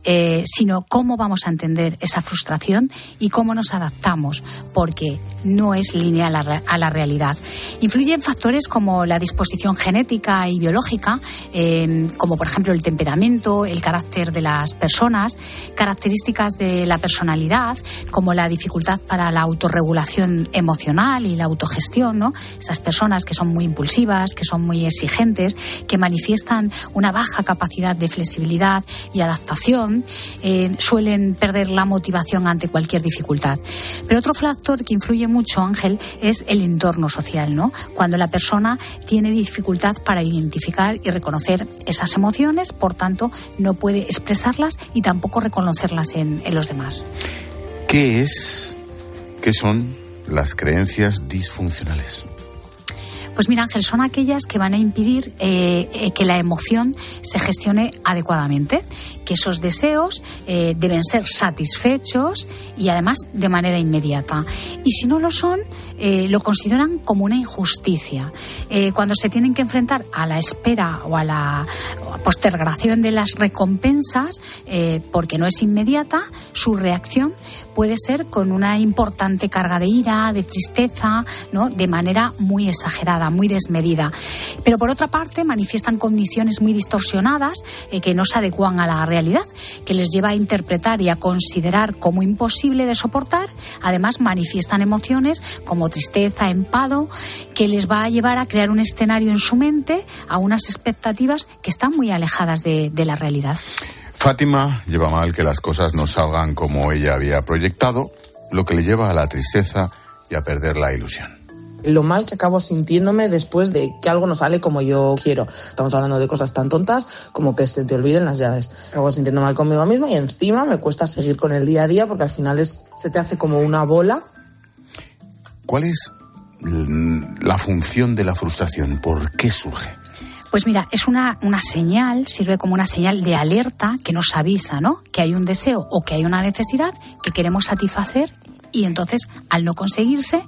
Eh, sino cómo vamos a entender esa frustración y cómo nos adaptamos, porque no es lineal a la, a la realidad. Influyen factores como la disposición genética y biológica, eh, como por ejemplo el temperamento, el carácter de las personas, características de la personalidad, como la dificultad para la autorregulación emocional y la autogestión, ¿no? Esas personas que son muy impulsivas, que son muy exigentes, que manifiestan una baja capacidad de flexibilidad y adaptación, eh, suelen perder la motivación ante cualquier dificultad. Pero otro factor que influye mucho, Ángel, es el entorno social, ¿no? Cuando la persona tiene dificultad para identificar y reconocer esas emociones, por tanto, no puede expresarlas y tampoco reconocerlas en, en los demás. ¿Qué es? ¿Qué son las creencias disfuncionales? Pues mira, Ángel, son aquellas que van a impedir eh, eh, que la emoción se gestione adecuadamente, que esos deseos eh, deben ser satisfechos y además de manera inmediata. Y si no lo son, eh, lo consideran como una injusticia. Eh, cuando se tienen que enfrentar a la espera o a la postergación de las recompensas, porque no es inmediata, su reacción puede ser con una importante carga de ira, de tristeza, ¿no? de manera muy exagerada, muy desmedida. Pero por otra parte, manifiestan condiciones muy distorsionadas eh, que no se adecuan a la realidad, que les lleva a interpretar y a considerar como imposible de soportar. Además, manifiestan emociones como tristeza, empado, que les va a llevar a crear un escenario en su mente, a unas expectativas que están muy alejadas de, de la realidad. Fátima lleva mal que las cosas no salgan como ella había proyectado, lo que le lleva a la tristeza y a perder la ilusión. Lo mal que acabo sintiéndome después de que algo no sale como yo quiero. Estamos hablando de cosas tan tontas como que se te olviden las llaves. Acabo sintiendo mal conmigo misma y encima me cuesta seguir con el día a día porque al final es, se te hace como una bola. ¿Cuál es la función de la frustración? ¿Por qué surge? Pues mira, es una, una señal, sirve como una señal de alerta que nos avisa, ¿no? Que hay un deseo o que hay una necesidad que queremos satisfacer y entonces al no conseguirse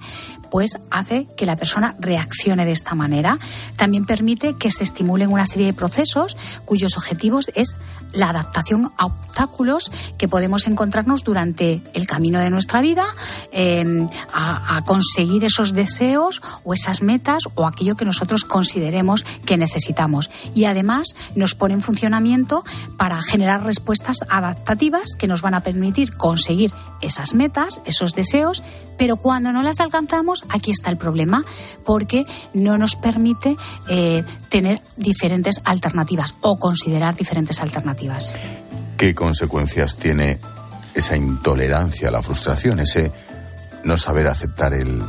pues hace que la persona reaccione de esta manera. También permite que se estimulen una serie de procesos cuyos objetivos es la adaptación a obstáculos que podemos encontrarnos durante el camino de nuestra vida, eh, a, conseguir esos deseos o esas metas o aquello que nosotros consideremos que necesitamos. Y además nos pone en funcionamiento para generar respuestas adaptativas que nos van a permitir conseguir esas metas, esos deseos, pero cuando no las alcanzamos, aquí está el problema, porque no nos permite eh, tener diferentes alternativas o considerar diferentes alternativas. ¿Qué consecuencias tiene esa intolerancia la frustración, ese no saber aceptar el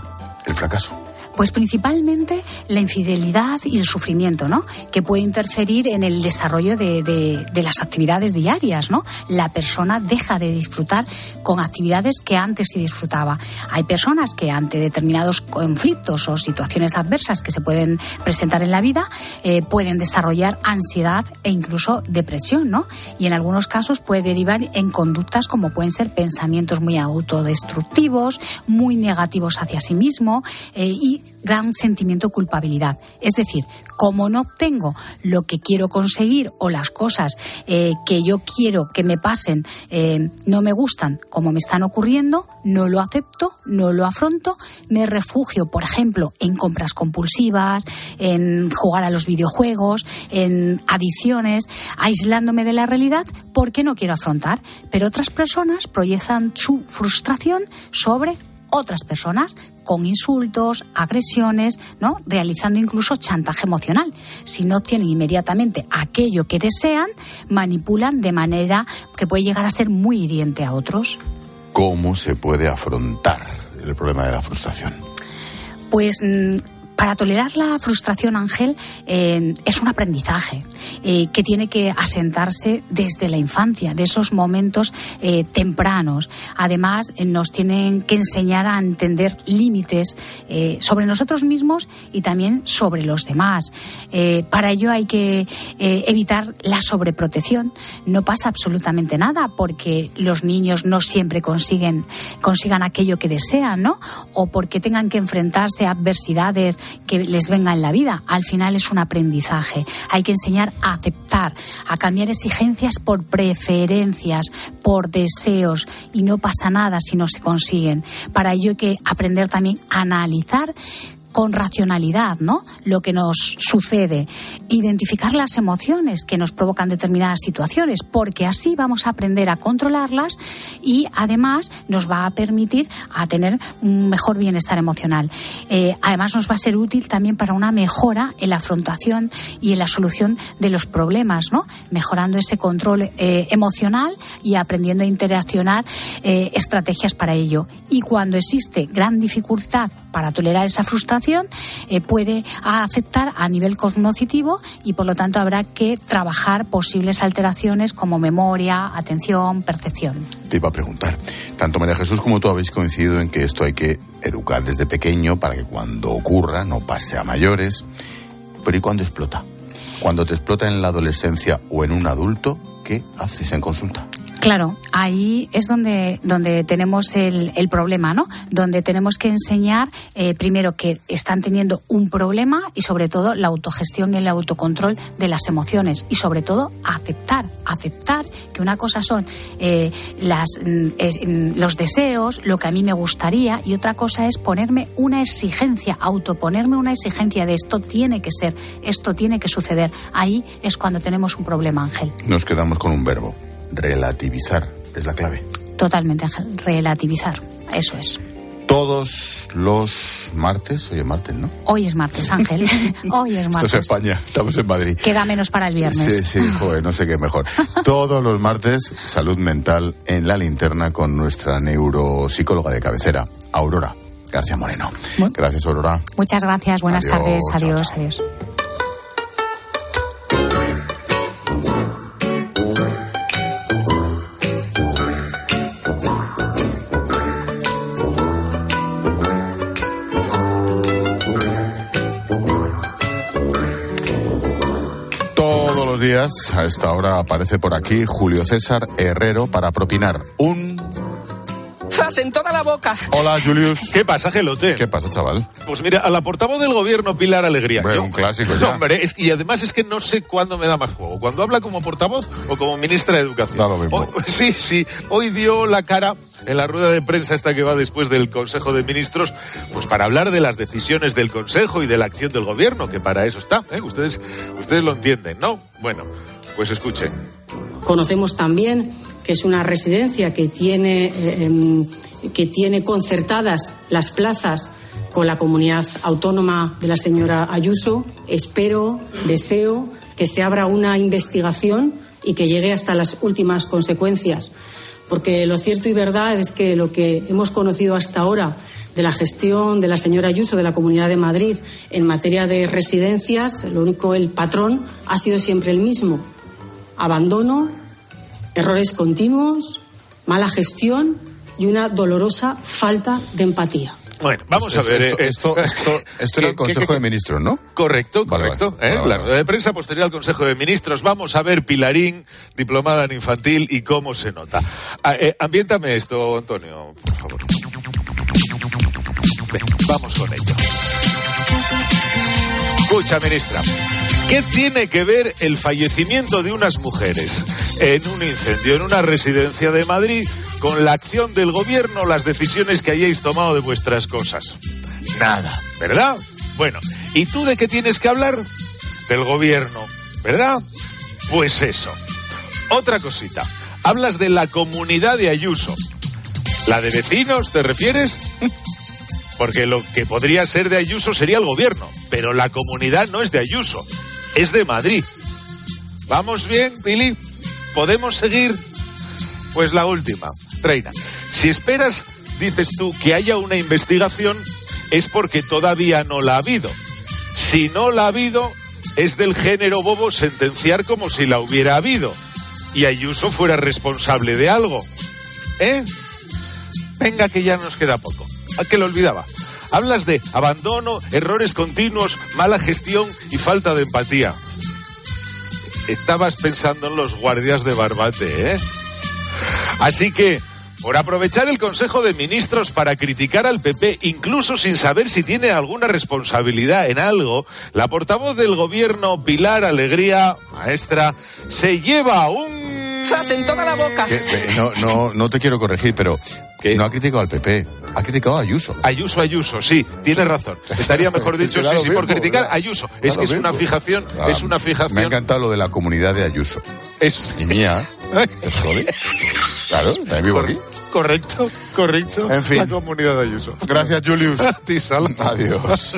fracaso? Pues principalmente la infidelidad y el sufrimiento, ¿no? Que puede interferir en el desarrollo de, de, las actividades diarias, ¿no? La persona deja de disfrutar con actividades que antes sí disfrutaba. Hay personas que ante determinados conflictos o situaciones adversas que se pueden presentar en la vida eh, pueden desarrollar ansiedad e incluso depresión, ¿no? Y en algunos casos puede derivar en conductas como pueden ser pensamientos muy autodestructivos, muy negativos hacia sí mismo eh, y gran sentimiento de culpabilidad. Es decir, como no obtengo lo que quiero conseguir o las cosas eh, que yo quiero que me pasen eh, no me gustan como me están ocurriendo, no lo acepto, no lo afronto, me refugio, por ejemplo, en compras compulsivas, en jugar a los videojuegos, en adicciones, aislándome de la realidad porque no quiero afrontar. Pero otras personas proyectan su frustración sobre otras personas con insultos, agresiones, ¿no? realizando incluso chantaje emocional. Si no obtienen inmediatamente aquello que desean, manipulan de manera que puede llegar a ser muy hiriente a otros. ¿Cómo se puede afrontar el problema de la frustración? Pues mm, para tolerar la frustración, Ángel, eh, es un aprendizaje eh, que tiene que asentarse desde la infancia, de esos momentos eh, tempranos. Además, nos tienen que enseñar a entender límites sobre nosotros mismos y también sobre los demás. para ello hay que evitar la sobreprotección. No pasa absolutamente nada porque los niños no siempre consiguen consigan aquello que desean, ¿no? O porque tengan que enfrentarse a adversidades que les venga en la vida. Al final es un aprendizaje. Hay que enseñar a aceptar, a cambiar exigencias por preferencias, por deseos y no pasa nada si no se consiguen. Para ello hay que aprender también a analizar con racionalidad, ¿no? Lo que nos sucede, identificar las emociones que nos provocan determinadas situaciones, porque así vamos a aprender a controlarlas y además nos va a permitir a tener un mejor bienestar emocional. Eh, además nos va a ser útil también para una mejora en la afrontación y en la solución de los problemas, ¿no? Mejorando ese control eh, emocional y aprendiendo a interaccionar eh, estrategias para ello. Y cuando existe gran dificultad para tolerar esa frustración eh, puede afectar a nivel cognitivo y por lo tanto habrá que trabajar posibles alteraciones como memoria, atención, percepción. Te iba a preguntar, tanto María Jesús como tú habéis coincidido en que esto hay que educar desde pequeño para que cuando ocurra no pase a mayores. Pero ¿y cuando explota? Cuando te explota en la adolescencia o en un adulto, ¿qué haces en consulta? Claro, ahí es donde, donde tenemos el, el problema, ¿no? Donde tenemos que enseñar, eh, primero, que están teniendo un problema y, sobre todo, la autogestión y el autocontrol de las emociones. Y, sobre todo, aceptar, aceptar que una cosa son eh, las, mm, mm, los deseos, lo que a mí me gustaría, y otra cosa es ponerme una exigencia, autoponerme una exigencia de esto tiene que ser, esto tiene que suceder. Ahí es cuando tenemos un problema, Ángel. Nos quedamos con un verbo relativizar es la clave. Totalmente, relativizar, eso es. Todos los martes, hoy es martes, ¿no? Hoy es martes, Ángel. Hoy es martes. Esto es España, estamos en Madrid. Queda menos para el viernes. Sí, sí, joder, no sé qué mejor. Todos los martes, salud mental en la linterna con nuestra neuropsicóloga de cabecera, Aurora García Moreno. Gracias, Aurora. Muchas gracias, buenas tardes, adiós, adiós. A esta hora aparece por aquí Julio César Herrero para propinar un ¡Zas en toda la boca! Hola, Julius. ¿Qué pasa, Gelote? ¿Qué pasa, chaval? Pues mira, a la portavoz del gobierno, Pilar Alegría. un clásico ya. Hombre, y además es que no sé cuándo me da más juego. Cuando habla como portavoz o como ministra de Educación. Da lo mismo. sí, sí. Hoy dio la cara en la rueda de prensa esta que va después del Consejo de Ministros, pues para hablar de las decisiones del Consejo y de la acción del Gobierno, que para eso está. ¿eh? Ustedes, ustedes lo entienden, ¿no? Bueno, pues escuchen. Conocemos también que es una residencia que tiene eh, que tiene concertadas las plazas con la comunidad autónoma de la señora Ayuso. Espero, deseo que se abra una investigación y que llegue hasta las últimas consecuencias. Porque lo cierto y verdad es que lo que hemos conocido hasta ahora de la gestión de la señora Ayuso de la Comunidad de Madrid en materia de residencias, lo único, el patrón ha sido siempre el mismo. Abandono, errores continuos, mala gestión y una dolorosa falta de empatía. Bueno, vamos a ver. Esto, eh, esto, esto, esto era el Consejo de Ministros, ¿no? Correcto, Vale, correcto. vale. ¿eh? Vale, La rueda de prensa posterior al Consejo de Ministros. Vamos a ver Pilarín, diplomada en infantil, y cómo se nota. Ah, eh, ambiéntame esto, Antonio, por favor. Ven, vamos con ello. Escucha, ministra. ¿Qué tiene que ver el fallecimiento de unas mujeres en un incendio en una residencia de Madrid con la acción del gobierno, las decisiones que hayáis tomado de vuestras cosas? Nada, ¿verdad? Bueno, ¿y tú de qué tienes que hablar? Del gobierno, ¿verdad? Pues eso. Otra cosita. Hablas de la comunidad de Ayuso. ¿La de vecinos te refieres? Porque lo que podría ser de Ayuso sería el gobierno, pero la comunidad no es de Ayuso, es de Madrid. ¿Vamos bien, Billy? ¿Podemos seguir? Pues la última, Reina. Si esperas, dices tú, que haya una investigación, es porque todavía no la ha habido. Si no la ha habido, es del género bobo sentenciar como si la hubiera habido. Y Ayuso fuera responsable de algo. ¿Eh? Venga, que ya nos queda poco. ¿A que lo olvidaba? Hablas de abandono, errores continuos, mala gestión y falta de empatía. Estabas pensando en los guardias de Barbate, ¿eh? Así que, por aprovechar el Consejo de Ministros para criticar al PP, incluso sin saber si tiene alguna responsabilidad en algo, la portavoz del gobierno, Pilar Alegría, maestra, se lleva un... ¡Zas en toda la boca! Que, no, no, no te quiero corregir, pero no ha criticado al PP, ha criticado a Ayuso. Ayuso, Ayuso, sí, tiene razón. Estaría mejor dicho, sí, sí, por criticar ¿verdad? Ayuso. Es que es una fijación, Ah, es una Me ha fijación. encantado lo de la comunidad de Ayuso. Es... Y mía. Es joder. Claro, también vivo aquí. Correcto, correcto. En fin. La comunidad de Ayuso. Gracias, Julius. A ti, Sala. Adiós.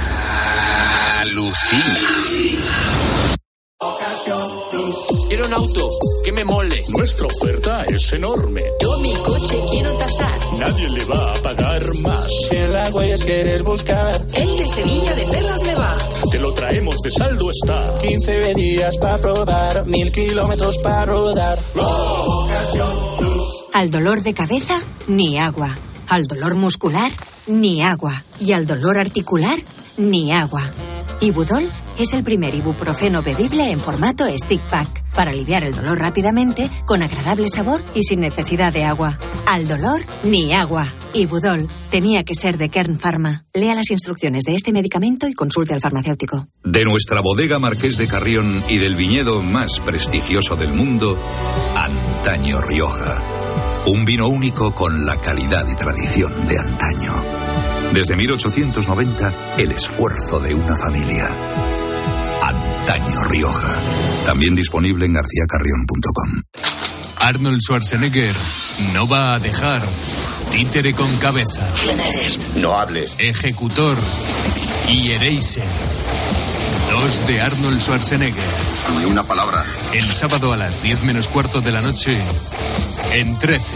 Alucina. Quiero un auto que me mole. Nuestra oferta es enorme. Yo mi coche quiero tasar. Nadie le va a pagar más. Si en la huellas quieres buscar. El de Sevilla de Perlas me va. Te lo traemos de saldo está. 15 días para probar, mil kilómetros para rodar. Al dolor de cabeza, ni agua. Al dolor muscular, ni agua. Y al dolor articular, ni agua. Ibudol es el primer ibuprofeno bebible en formato stick pack para aliviar el dolor rápidamente, con agradable sabor y sin necesidad de agua. Al dolor, ni agua. Ibudol tenía que ser de Kern Pharma. Lea las instrucciones de este medicamento y consulte al farmacéutico. De nuestra bodega Marqués de Carrión y del viñedo más prestigioso del mundo, Antaño Rioja. Un vino único con la calidad y tradición de antaño. Desde 1890, el esfuerzo de una familia. Antaño Rioja. También disponible en garcíacarrión.com. Arnold Schwarzenegger no va a dejar. Títere con cabeza. ¿Quién eres? No hables. Ejecutor y Eraser. Dos de Arnold Schwarzenegger. Ni una palabra. El sábado a las 10 menos cuarto de la noche en 13.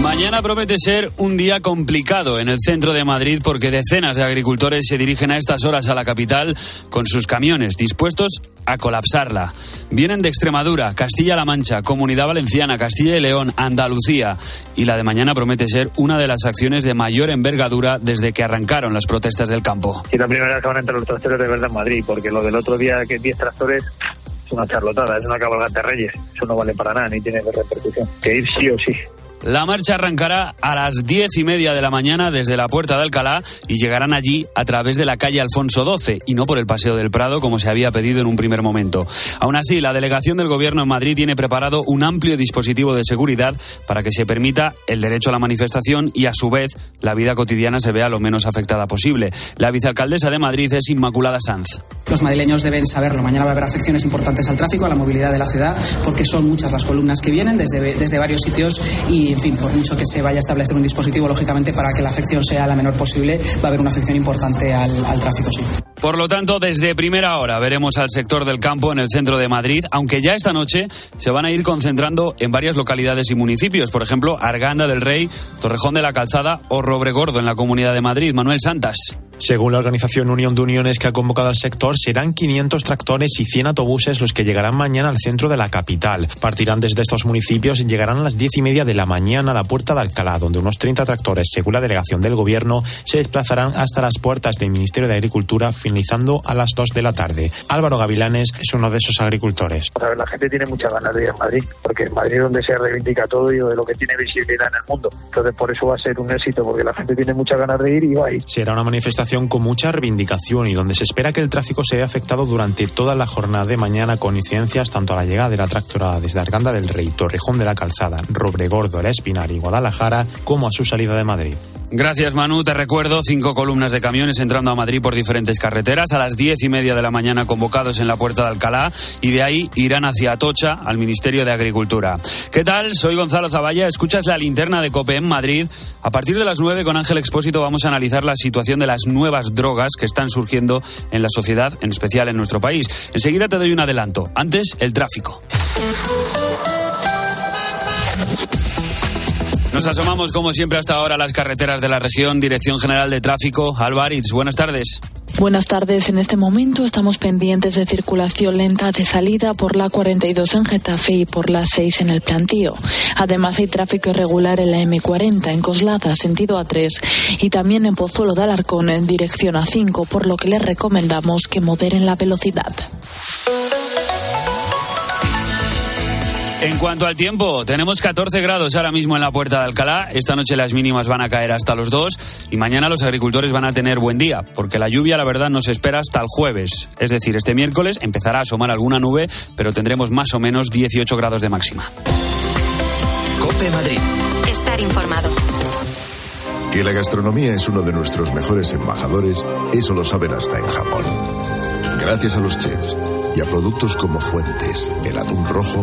Mañana promete ser un día complicado en el centro de Madrid porque decenas de agricultores se dirigen a estas horas a la capital con sus camiones dispuestos a colapsarla. Vienen de Extremadura, Castilla-La Mancha, Comunidad Valenciana, Castilla y León, Andalucía y la de mañana promete ser una de las acciones de mayor envergadura desde que arrancaron las protestas del campo. Y la primera vez que van a entrar los tractores de verdad en Madrid porque lo del otro día que 10 tractores es una charlotada, es una cabalgata de reyes, eso no vale para nada ni tiene repercusión. Que ir sí o sí. La marcha arrancará a las diez y media de la mañana desde la Puerta de Alcalá y llegarán allí a través de la calle Alfonso XII y no por el Paseo del Prado como se había pedido en un primer momento. Aún así, la delegación del Gobierno en Madrid tiene preparado un amplio dispositivo de seguridad para que se permita el derecho a la manifestación y a su vez la vida cotidiana se vea lo menos afectada posible. La vicealcaldesa de Madrid es Inmaculada Sanz. Los madrileños deben saberlo. Mañana va a haber afecciones importantes al tráfico, a la movilidad de la ciudad, porque son muchas las columnas que vienen desde, desde varios sitios y, en fin, por mucho que se vaya a establecer un dispositivo, lógicamente, para que la afección sea la menor posible, va a haber una afección importante al, al tráfico, sí. Por lo tanto, desde primera hora veremos al sector del campo en el centro de Madrid, aunque ya esta noche se van a ir concentrando en varias localidades y municipios, por ejemplo, Arganda del Rey, Torrejón de la Calzada o Robregordo en la Comunidad de Madrid. Manuel Santas. Según la organización Unión de Uniones que ha convocado al sector, serán 500 tractores y 100 autobuses los que llegarán mañana al centro de la capital. Partirán desde estos municipios y llegarán a las 10 y media de la mañana a la puerta de Alcalá, donde unos 30 tractores, según la delegación del gobierno, se desplazarán hasta las puertas del Ministerio de Agricultura, finalizando a las 2 de la tarde. Álvaro Gavilanes es uno de esos agricultores. La gente tiene muchas ganas de ir a Madrid, porque en Madrid es donde se reivindica todo y de lo que tiene visibilidad en el mundo. Entonces, por eso va a ser un éxito, porque la gente tiene muchas ganas de ir y va a ir. Será una manifestación con mucha reivindicación y donde se espera que el tráfico se vea afectado durante toda la jornada de mañana con incidencias tanto a la llegada de la tractora desde Arganda del Rey, Torrejón de la Calzada, Robregordo, El Espinar y Guadalajara, como a su salida de Madrid. Gracias, Manu. Te recuerdo, cinco columnas de camiones entrando a Madrid por diferentes carreteras a las diez y media de la mañana convocados en la Puerta de Alcalá y de ahí irán hacia Atocha, al Ministerio de Agricultura. ¿Qué tal? Soy Gonzalo Zavalla. Escuchas la linterna de COPE en Madrid. A partir de las nueve con Ángel Expósito vamos a analizar la situación de las nuevas drogas que están surgiendo en la sociedad, en especial en nuestro país. Enseguida te doy un adelanto. Antes, el tráfico. Nos asomamos, como siempre, hasta ahora a las carreteras de la región. Dirección General de Tráfico, Alvaritz. Buenas tardes. Buenas tardes. En este momento estamos pendientes de circulación lenta de salida por la 42 en Getafe y por la 6 en el Plantío. Además hay tráfico irregular en la M40 en Coslada, sentido A3, y también en Pozuelo de Alarcón en dirección A5, por lo que les recomendamos que moderen la velocidad. En cuanto al tiempo, tenemos 14 grados ahora mismo en la puerta de Alcalá. Esta noche las mínimas van a caer hasta los 2 y mañana los agricultores van a tener buen día, porque la lluvia la verdad no se espera hasta el jueves. Es decir, este miércoles empezará a asomar alguna nube, pero tendremos más o menos 18 grados de máxima. Cope Madrid. Estar informado. Que la gastronomía es uno de nuestros mejores embajadores, eso lo saben hasta en Japón. Gracias a los chefs y a productos como Fuentes, el atún rojo,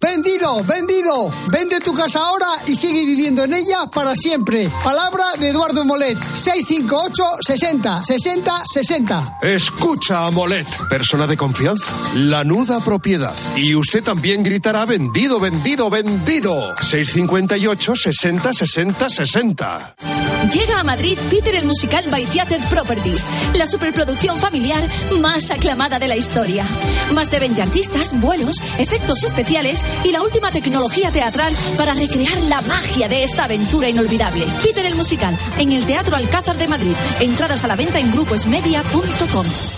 ¡Vendido! ¡Vendido! Vende tu casa ahora y sigue viviendo en ella para siempre. Palabra de Eduardo Molet. 658 60 60 60. Escucha a Molet, persona de confianza, la nuda propiedad. Y usted también gritará vendido, vendido, vendido. 658 60 60 60. Llega a Madrid Peter el musical by Theater Properties, la superproducción familiar más aclamada de la historia. Más de 20 artistas, vuelos, efectos especiales y la última tecnología teatral para recrear la magia de esta aventura inolvidable. Peter el musical en el Teatro Alcázar de Madrid. Entradas a la venta en gruposmedia.com.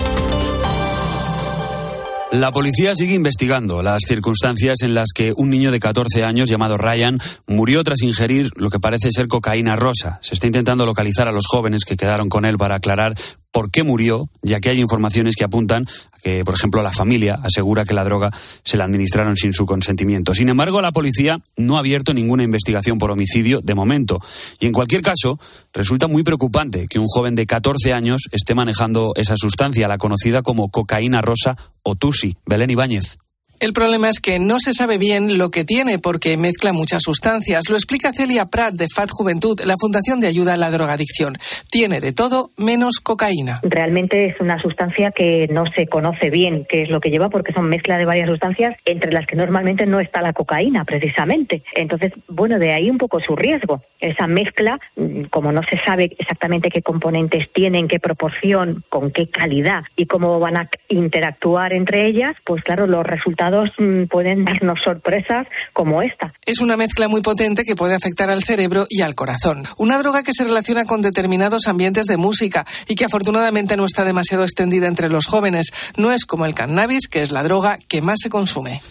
La policía sigue investigando las circunstancias en las que un niño de 14 años llamado Ryan murió tras ingerir lo que parece ser cocaína rosa. Se está intentando localizar a los jóvenes que quedaron con él para aclarar por qué murió, ya que hay informaciones que apuntan a que, por ejemplo, la familia asegura que la droga se la administraron sin su consentimiento. Sin embargo, la policía no ha abierto ninguna investigación por homicidio de momento. Y en cualquier caso, resulta muy preocupante que un joven de 14 años esté manejando esa sustancia, la conocida como cocaína rosa o tusi. Belén Ibáñez. El problema es que no se sabe bien lo que tiene porque mezcla muchas sustancias. Lo explica Celia Prat de FAT Juventud, la Fundación de Ayuda a la Drogadicción. Tiene de todo menos cocaína. Realmente es una sustancia que no se conoce bien qué es lo que lleva porque son mezcla de varias sustancias entre las que normalmente no está la cocaína precisamente. Entonces, bueno, de ahí un poco su riesgo. Esa mezcla, mm, como no se sabe exactamente qué componentes tienen, qué proporción, con qué calidad y cómo van a interactuar entre ellas, pues claro, los resultados mm, pueden darnos sorpresas como esta. Es una mezcla muy potente que puede afectar al cerebro y al corazón. Una droga que se relaciona con determinados ambientes de música y que afortunadamente no está demasiado extendida entre los jóvenes. No es como el cannabis, que es la droga que más se consume.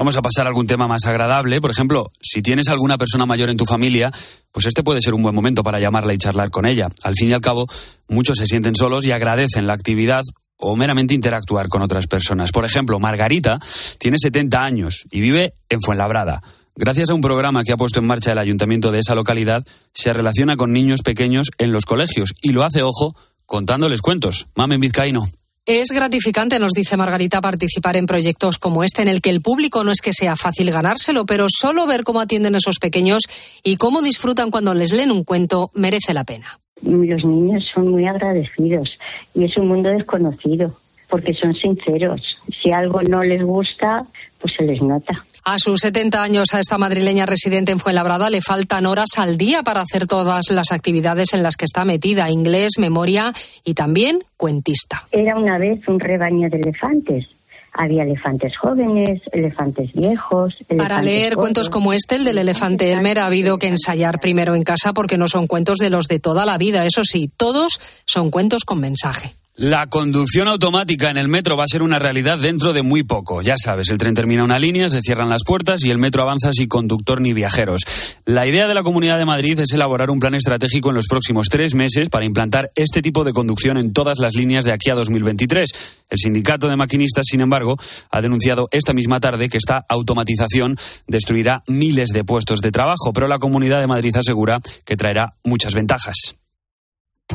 Vamos a pasar a algún tema más agradable. Por ejemplo, si tienes alguna persona mayor en tu familia, pues este puede ser un buen momento para llamarla y charlar con ella. Al fin y al cabo, muchos se sienten solos y agradecen la actividad o meramente interactuar con otras personas. Por ejemplo, Margarita tiene 70 años y vive en Fuenlabrada. Gracias a un programa que ha puesto en marcha el ayuntamiento de esa localidad, se relaciona con niños pequeños en los colegios y lo hace, ojo, contándoles cuentos. Mamen Vizcaíno. Es gratificante, nos dice Margarita, participar en proyectos como este, en el que el público no es que sea fácil ganárselo, pero solo ver cómo atienden a esos pequeños y cómo disfrutan cuando les leen un cuento merece la pena. Los niños son muy agradecidos y es un mundo desconocido porque son sinceros. Si algo no les gusta, pues se les nota. A sus 70 años, a esta madrileña residente en Fuenlabrada le faltan horas al día para hacer todas las actividades en las que está metida, inglés, memoria y también cuentista. Era una vez un rebaño de elefantes. Había elefantes jóvenes, elefantes viejos. Para leer cuentos como este, el del elefante Elmer, ha habido que ensayar primero en casa porque no son cuentos de los de toda la vida. Eso sí, todos son cuentos con mensaje. La conducción automática en el metro va a ser una realidad dentro de muy poco. Ya sabes, el tren termina una línea, se cierran las puertas y el metro avanza sin conductor ni viajeros. La idea de la Comunidad de Madrid es elaborar un plan estratégico en los próximos tres meses para implantar este tipo de conducción en todas las líneas de aquí a 2023. El sindicato de maquinistas, sin embargo, ha denunciado esta misma tarde que esta automatización destruirá miles de puestos de trabajo, pero la Comunidad de Madrid asegura que traerá muchas ventajas.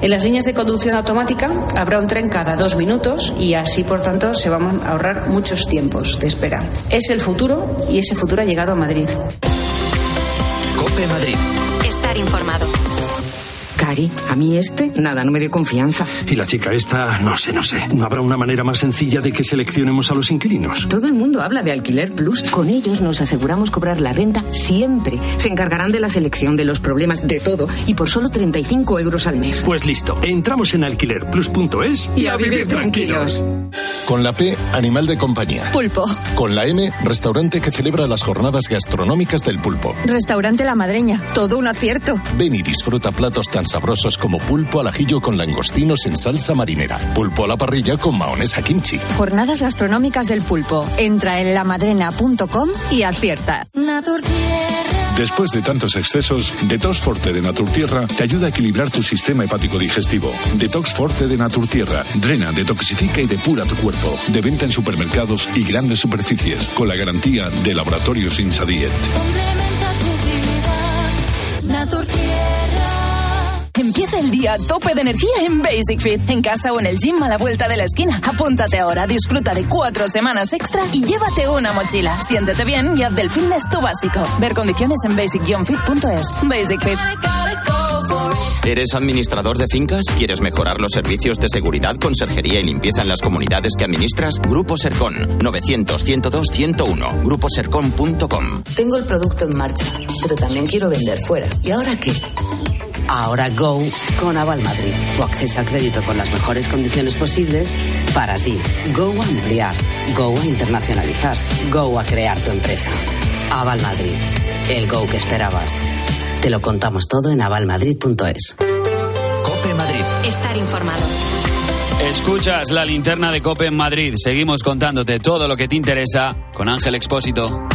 En las líneas de conducción automática habrá un tren cada dos minutos y así, por tanto, se van a ahorrar muchos tiempos de espera. Es el futuro y ese futuro ha llegado a Madrid. Cope Madrid. Estar informado. Cari, a mí este, nada, no me dio confianza. Y la chica esta, no sé, no sé. ¿No habrá una manera más sencilla de que seleccionemos a los inquilinos? Todo el mundo habla de Alquiler Plus. Con ellos nos aseguramos cobrar la renta siempre. Se encargarán de la selección, de los problemas, de todo. Y por solo 35 euros al mes. Pues listo, entramos en alquilerplus.es Y a vivir tranquilos. Con la P, animal de compañía. Pulpo. Con la M, restaurante que celebra las jornadas gastronómicas del pulpo. Restaurante La Madreña. Todo un acierto. Ven y disfruta platos tan sabrosos como pulpo al ajillo con langostinos en salsa marinera, pulpo a la parrilla con maonesa kimchi. Jornadas gastronómicas del pulpo. Entra en lamadrena.com y acierta. Después de tantos excesos, Detox Forte de Naturtierra te ayuda a equilibrar tu sistema hepático digestivo. Detox Forte de Naturtierra drena, detoxifica y depura tu cuerpo. De venta en supermercados y grandes superficies, con la garantía de Laboratorios Insadiet. Empieza el día a tope de energía en Basic Fit, en casa o en el gym a la vuelta de la esquina. Apúntate ahora, disfruta de cuatro semanas extra y llévate una mochila. Siéntete bien y haz del fitness tu básico. Ver condiciones en basic-fit.es. Basic Fit. ¿Eres administrador de fincas? ¿Quieres mejorar los servicios de seguridad, conserjería y limpieza en las comunidades que administras? Grupo Sercon 900-102-101. Gruposercon.com. Tengo el producto en marcha, pero también quiero vender fuera. ¿Y ahora qué? Ahora Go con Aval Madrid. Tu acceso a crédito con las mejores condiciones posibles para ti. Go a ampliar. Go a internacionalizar. Go a crear tu empresa. Aval Madrid. El Go que esperabas. Te lo contamos todo en avalmadrid.es. Cope Madrid. Estar informado. Escuchas la linterna de Cope en Madrid. Seguimos contándote todo lo que te interesa con Ángel Expósito.